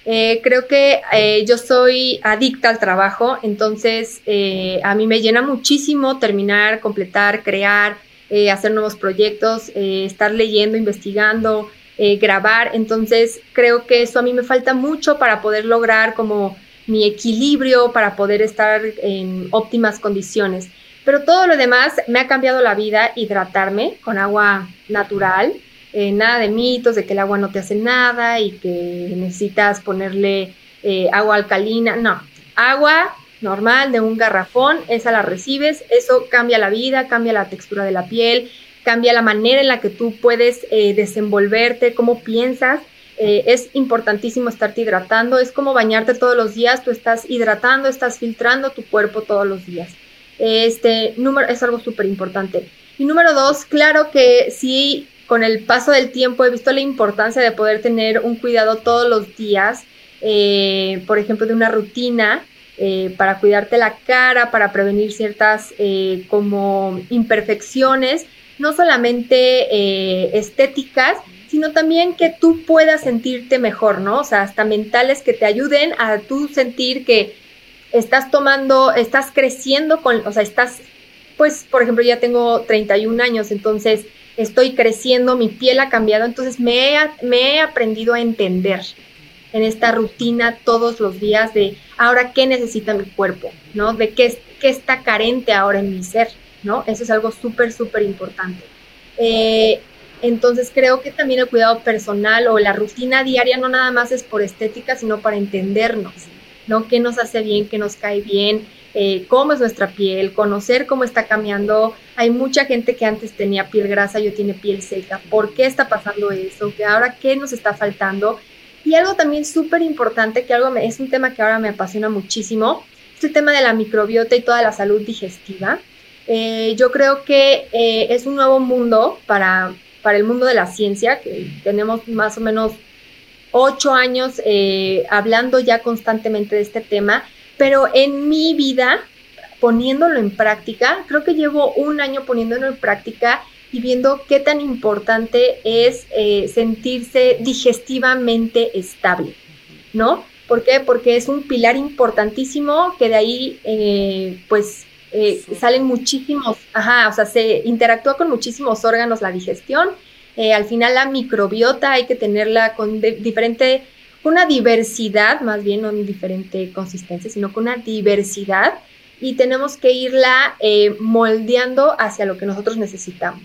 [SPEAKER 2] Eh, creo que eh, yo soy adicta al trabajo, entonces eh, a mí me llena muchísimo terminar, completar, crear, hacer nuevos proyectos, estar leyendo, investigando, grabar. Entonces creo que eso a mí me falta mucho para poder lograr como mi equilibrio, para poder estar en óptimas condiciones. Pero todo lo demás me ha cambiado la vida, hidratarme con agua natural, eh, nada de mitos de que el agua no te hace nada y que necesitas ponerle eh, agua alcalina. No, agua normal de un garrafón, esa la recibes, eso cambia la vida, cambia la textura de la piel, cambia la manera en la que tú puedes eh, desenvolverte, cómo piensas. es importantísimo estarte hidratando, es como bañarte todos los días, tú estás hidratando, estás filtrando tu cuerpo todos los días. Este número es algo súper importante. Y número dos, claro que si con el paso del tiempo he visto la importancia de poder tener un cuidado todos los días, eh, por ejemplo, de una rutina eh, para cuidarte la cara, para prevenir ciertas eh, como imperfecciones, no solamente estéticas, sino también que tú puedas sentirte mejor, ¿no? O sea, hasta mentales que te ayuden a tú sentir que estás tomando, estás creciendo con, o sea, estás, pues, por ejemplo, ya tengo 31 años, entonces estoy creciendo, mi piel ha cambiado, entonces me he, aprendido a entender en esta rutina todos los días de ahora qué necesita mi cuerpo, ¿no? De qué, qué está carente ahora en mi ser, ¿no? Eso es algo súper, súper importante. Eh, entonces creo que también el cuidado personal o la rutina diaria no nada más es por estética, sino para entendernos, ¿no? ¿Qué nos hace bien, qué nos cae bien, eh, cómo es nuestra piel, conocer cómo está cambiando. Hay mucha gente que antes tenía piel grasa y hoy tiene piel seca. ¿Por qué está pasando eso? ¿Que ahora qué nos está faltando? Y algo también súper importante, que algo es un tema que ahora me apasiona muchísimo, es el tema de la microbiota y toda la salud digestiva. Eh, yo creo que eh, es un nuevo mundo para, para el mundo de la ciencia, que tenemos más o menos ocho años hablando ya constantemente de este tema pero en mi vida, poniéndolo en práctica, creo que llevo un año poniéndolo en práctica y viendo qué tan importante es eh, sentirse digestivamente estable, ¿no? ¿Por qué? Porque es un pilar importantísimo que de ahí, eh, pues, eh, salen muchísimos, ajá, o sea, se interactúa con muchísimos órganos la digestión. al final la microbiota hay que tenerla con diferente una diversidad, más bien no en diferente consistencia, sino con una diversidad y tenemos que irla eh, moldeando hacia lo que nosotros necesitamos.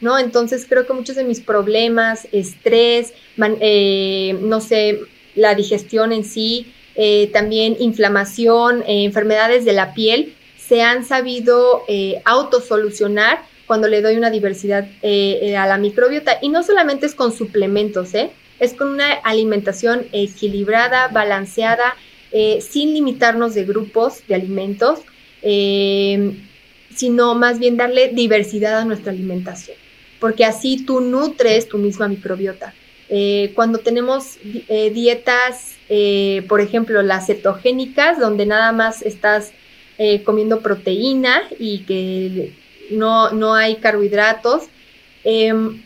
[SPEAKER 2] ¿No? Entonces creo que muchos de mis problemas, estrés, eh, no sé, la digestión en sí, eh, también inflamación, enfermedades de la piel, se han sabido autosolucionar cuando le doy una diversidad a la microbiota. Y no solamente es con suplementos, ¿eh? Es con una alimentación equilibrada, balanceada, eh, sin limitarnos de grupos de alimentos, eh, sino más bien darle diversidad a nuestra alimentación, porque así tú nutres tu misma microbiota. Eh, cuando tenemos dietas, por ejemplo, las cetogénicas, donde nada más estás comiendo proteína y que no, no hay carbohidratos, em,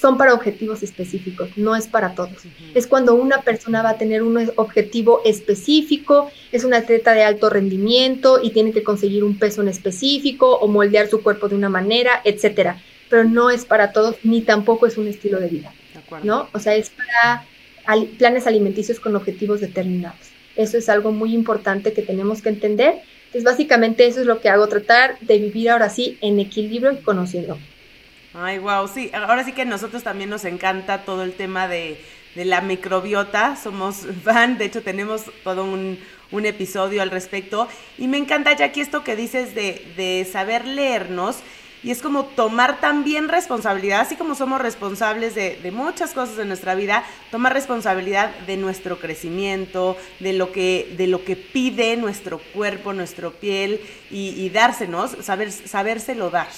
[SPEAKER 2] son para objetivos específicos, no es para todos. Es cuando una persona va a tener un objetivo específico, es una atleta de alto rendimiento y tiene que conseguir un peso en específico o moldear su cuerpo de una manera, etcétera. Pero no es para todos ni tampoco es un estilo de vida, ¿no? O sea, es para planes alimenticios con objetivos determinados. Eso es algo muy importante que tenemos que entender. Entonces, básicamente eso es lo que hago, tratar de vivir ahora sí en equilibrio y conociendo.
[SPEAKER 3] Ay, wow, sí, ahora sí que a nosotros también nos encanta todo el tema de, la microbiota, somos fan, de hecho tenemos todo un, episodio al respecto y me encanta Jackie esto que dices de, de saber leernos y es como tomar también responsabilidad, así como somos responsables de, muchas cosas en nuestra vida, tomar responsabilidad de nuestro crecimiento, de lo que, de lo que pide nuestro cuerpo, nuestra piel y, y dársenos, saber, sabérselo dar.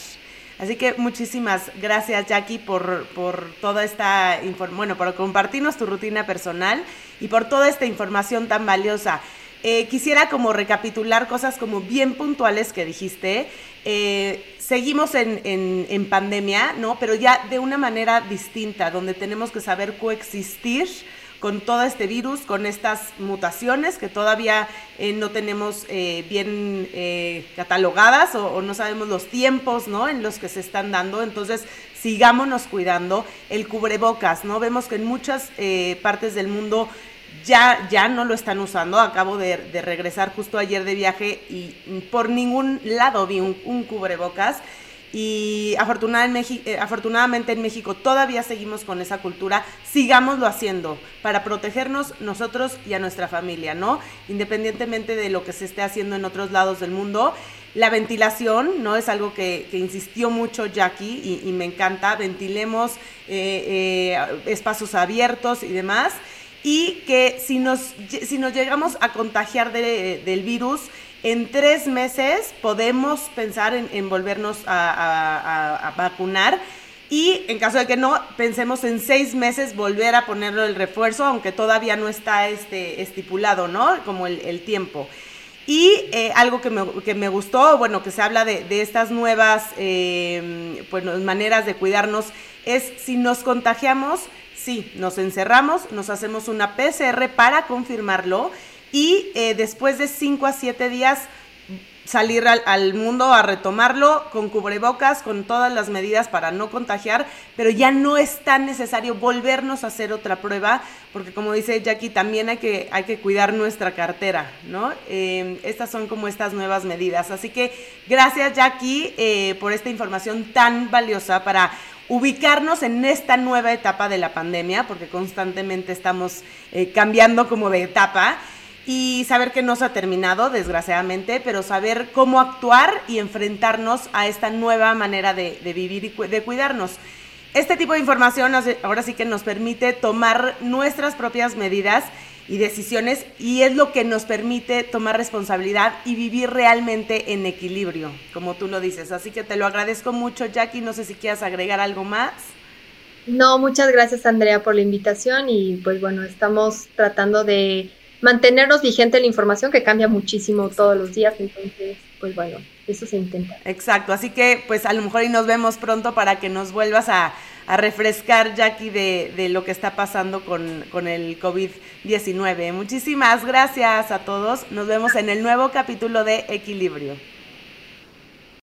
[SPEAKER 3] Así que muchísimas gracias Jackie por, por toda esta bueno, por compartirnos tu rutina personal y por toda esta información tan valiosa. Eh, quisiera como recapitular cosas como bien puntuales que dijiste. Eh, seguimos en, en, en, pandemia, ¿no? Pero ya de una manera distinta, donde tenemos que saber coexistir con todo este virus, con estas mutaciones que todavía eh, no tenemos eh, bien eh, catalogadas o, no sabemos los tiempos ¿no? en los que se están dando. Entonces, sigámonos cuidando. El cubrebocas, ¿no? Vemos que en muchas partes del mundo ya, ya no lo están usando. Acabo de, regresar justo ayer de viaje y por ningún lado vi un cubrebocas y eh, afortunadamente en México todavía seguimos con esa cultura, sigámoslo haciendo para protegernos nosotros y a nuestra familia, ¿no? Independientemente de lo que se esté haciendo en otros lados del mundo. La ventilación, ¿no? Es algo que, insistió mucho Jackie y, me encanta, ventilemos eh, eh, espacios abiertos y demás. Y que si nos, si nos llegamos a contagiar del virus, en tres meses podemos pensar en, volvernos a, vacunar. Y en caso de que no, pensemos en seis meses volver a ponerlo el refuerzo, aunque todavía no está este, estipulado, ¿no? Como el, tiempo. Y eh, algo que me, que me, gustó, bueno, que se habla de, estas nuevas eh, pues, maneras de cuidarnos, es si nos contagiamos, sí, nos encerramos, nos hacemos una PCR para confirmarlo y eh, después de 5 a 7 días salir al, mundo a retomarlo con cubrebocas, con todas las medidas para no contagiar, pero ya no es tan necesario volvernos a hacer otra prueba, porque como dice Jackie, también hay que, hay que cuidar nuestra cartera, ¿no? Eh, estas son como estas nuevas medidas. Así que gracias Jackie eh, por esta información tan valiosa para ubicarnos en esta nueva etapa de la pandemia, porque constantemente estamos cambiando como de etapa y saber que no se ha terminado, desgraciadamente, pero saber cómo actuar y enfrentarnos a esta nueva manera de, vivir y de cuidarnos. Este tipo de información ahora sí que nos permite tomar nuestras propias medidas y decisiones y es lo que nos permite tomar responsabilidad y vivir realmente en equilibrio, como tú lo dices. Así que te lo agradezco mucho, Jackie. No sé si quieras agregar algo más.
[SPEAKER 2] No, muchas gracias, Andrea, por la invitación y pues bueno, estamos tratando de mantenernos vigente la información que cambia muchísimo todos los días, entonces, pues bueno, eso se intenta.
[SPEAKER 3] Exacto, así que pues a lo mejor y nos vemos pronto para que nos vuelvas a, refrescar, Jackie, de, de, lo que está pasando con, con el COVID-19. Muchísimas gracias a todos, nos vemos en el nuevo capítulo de Equilibrio.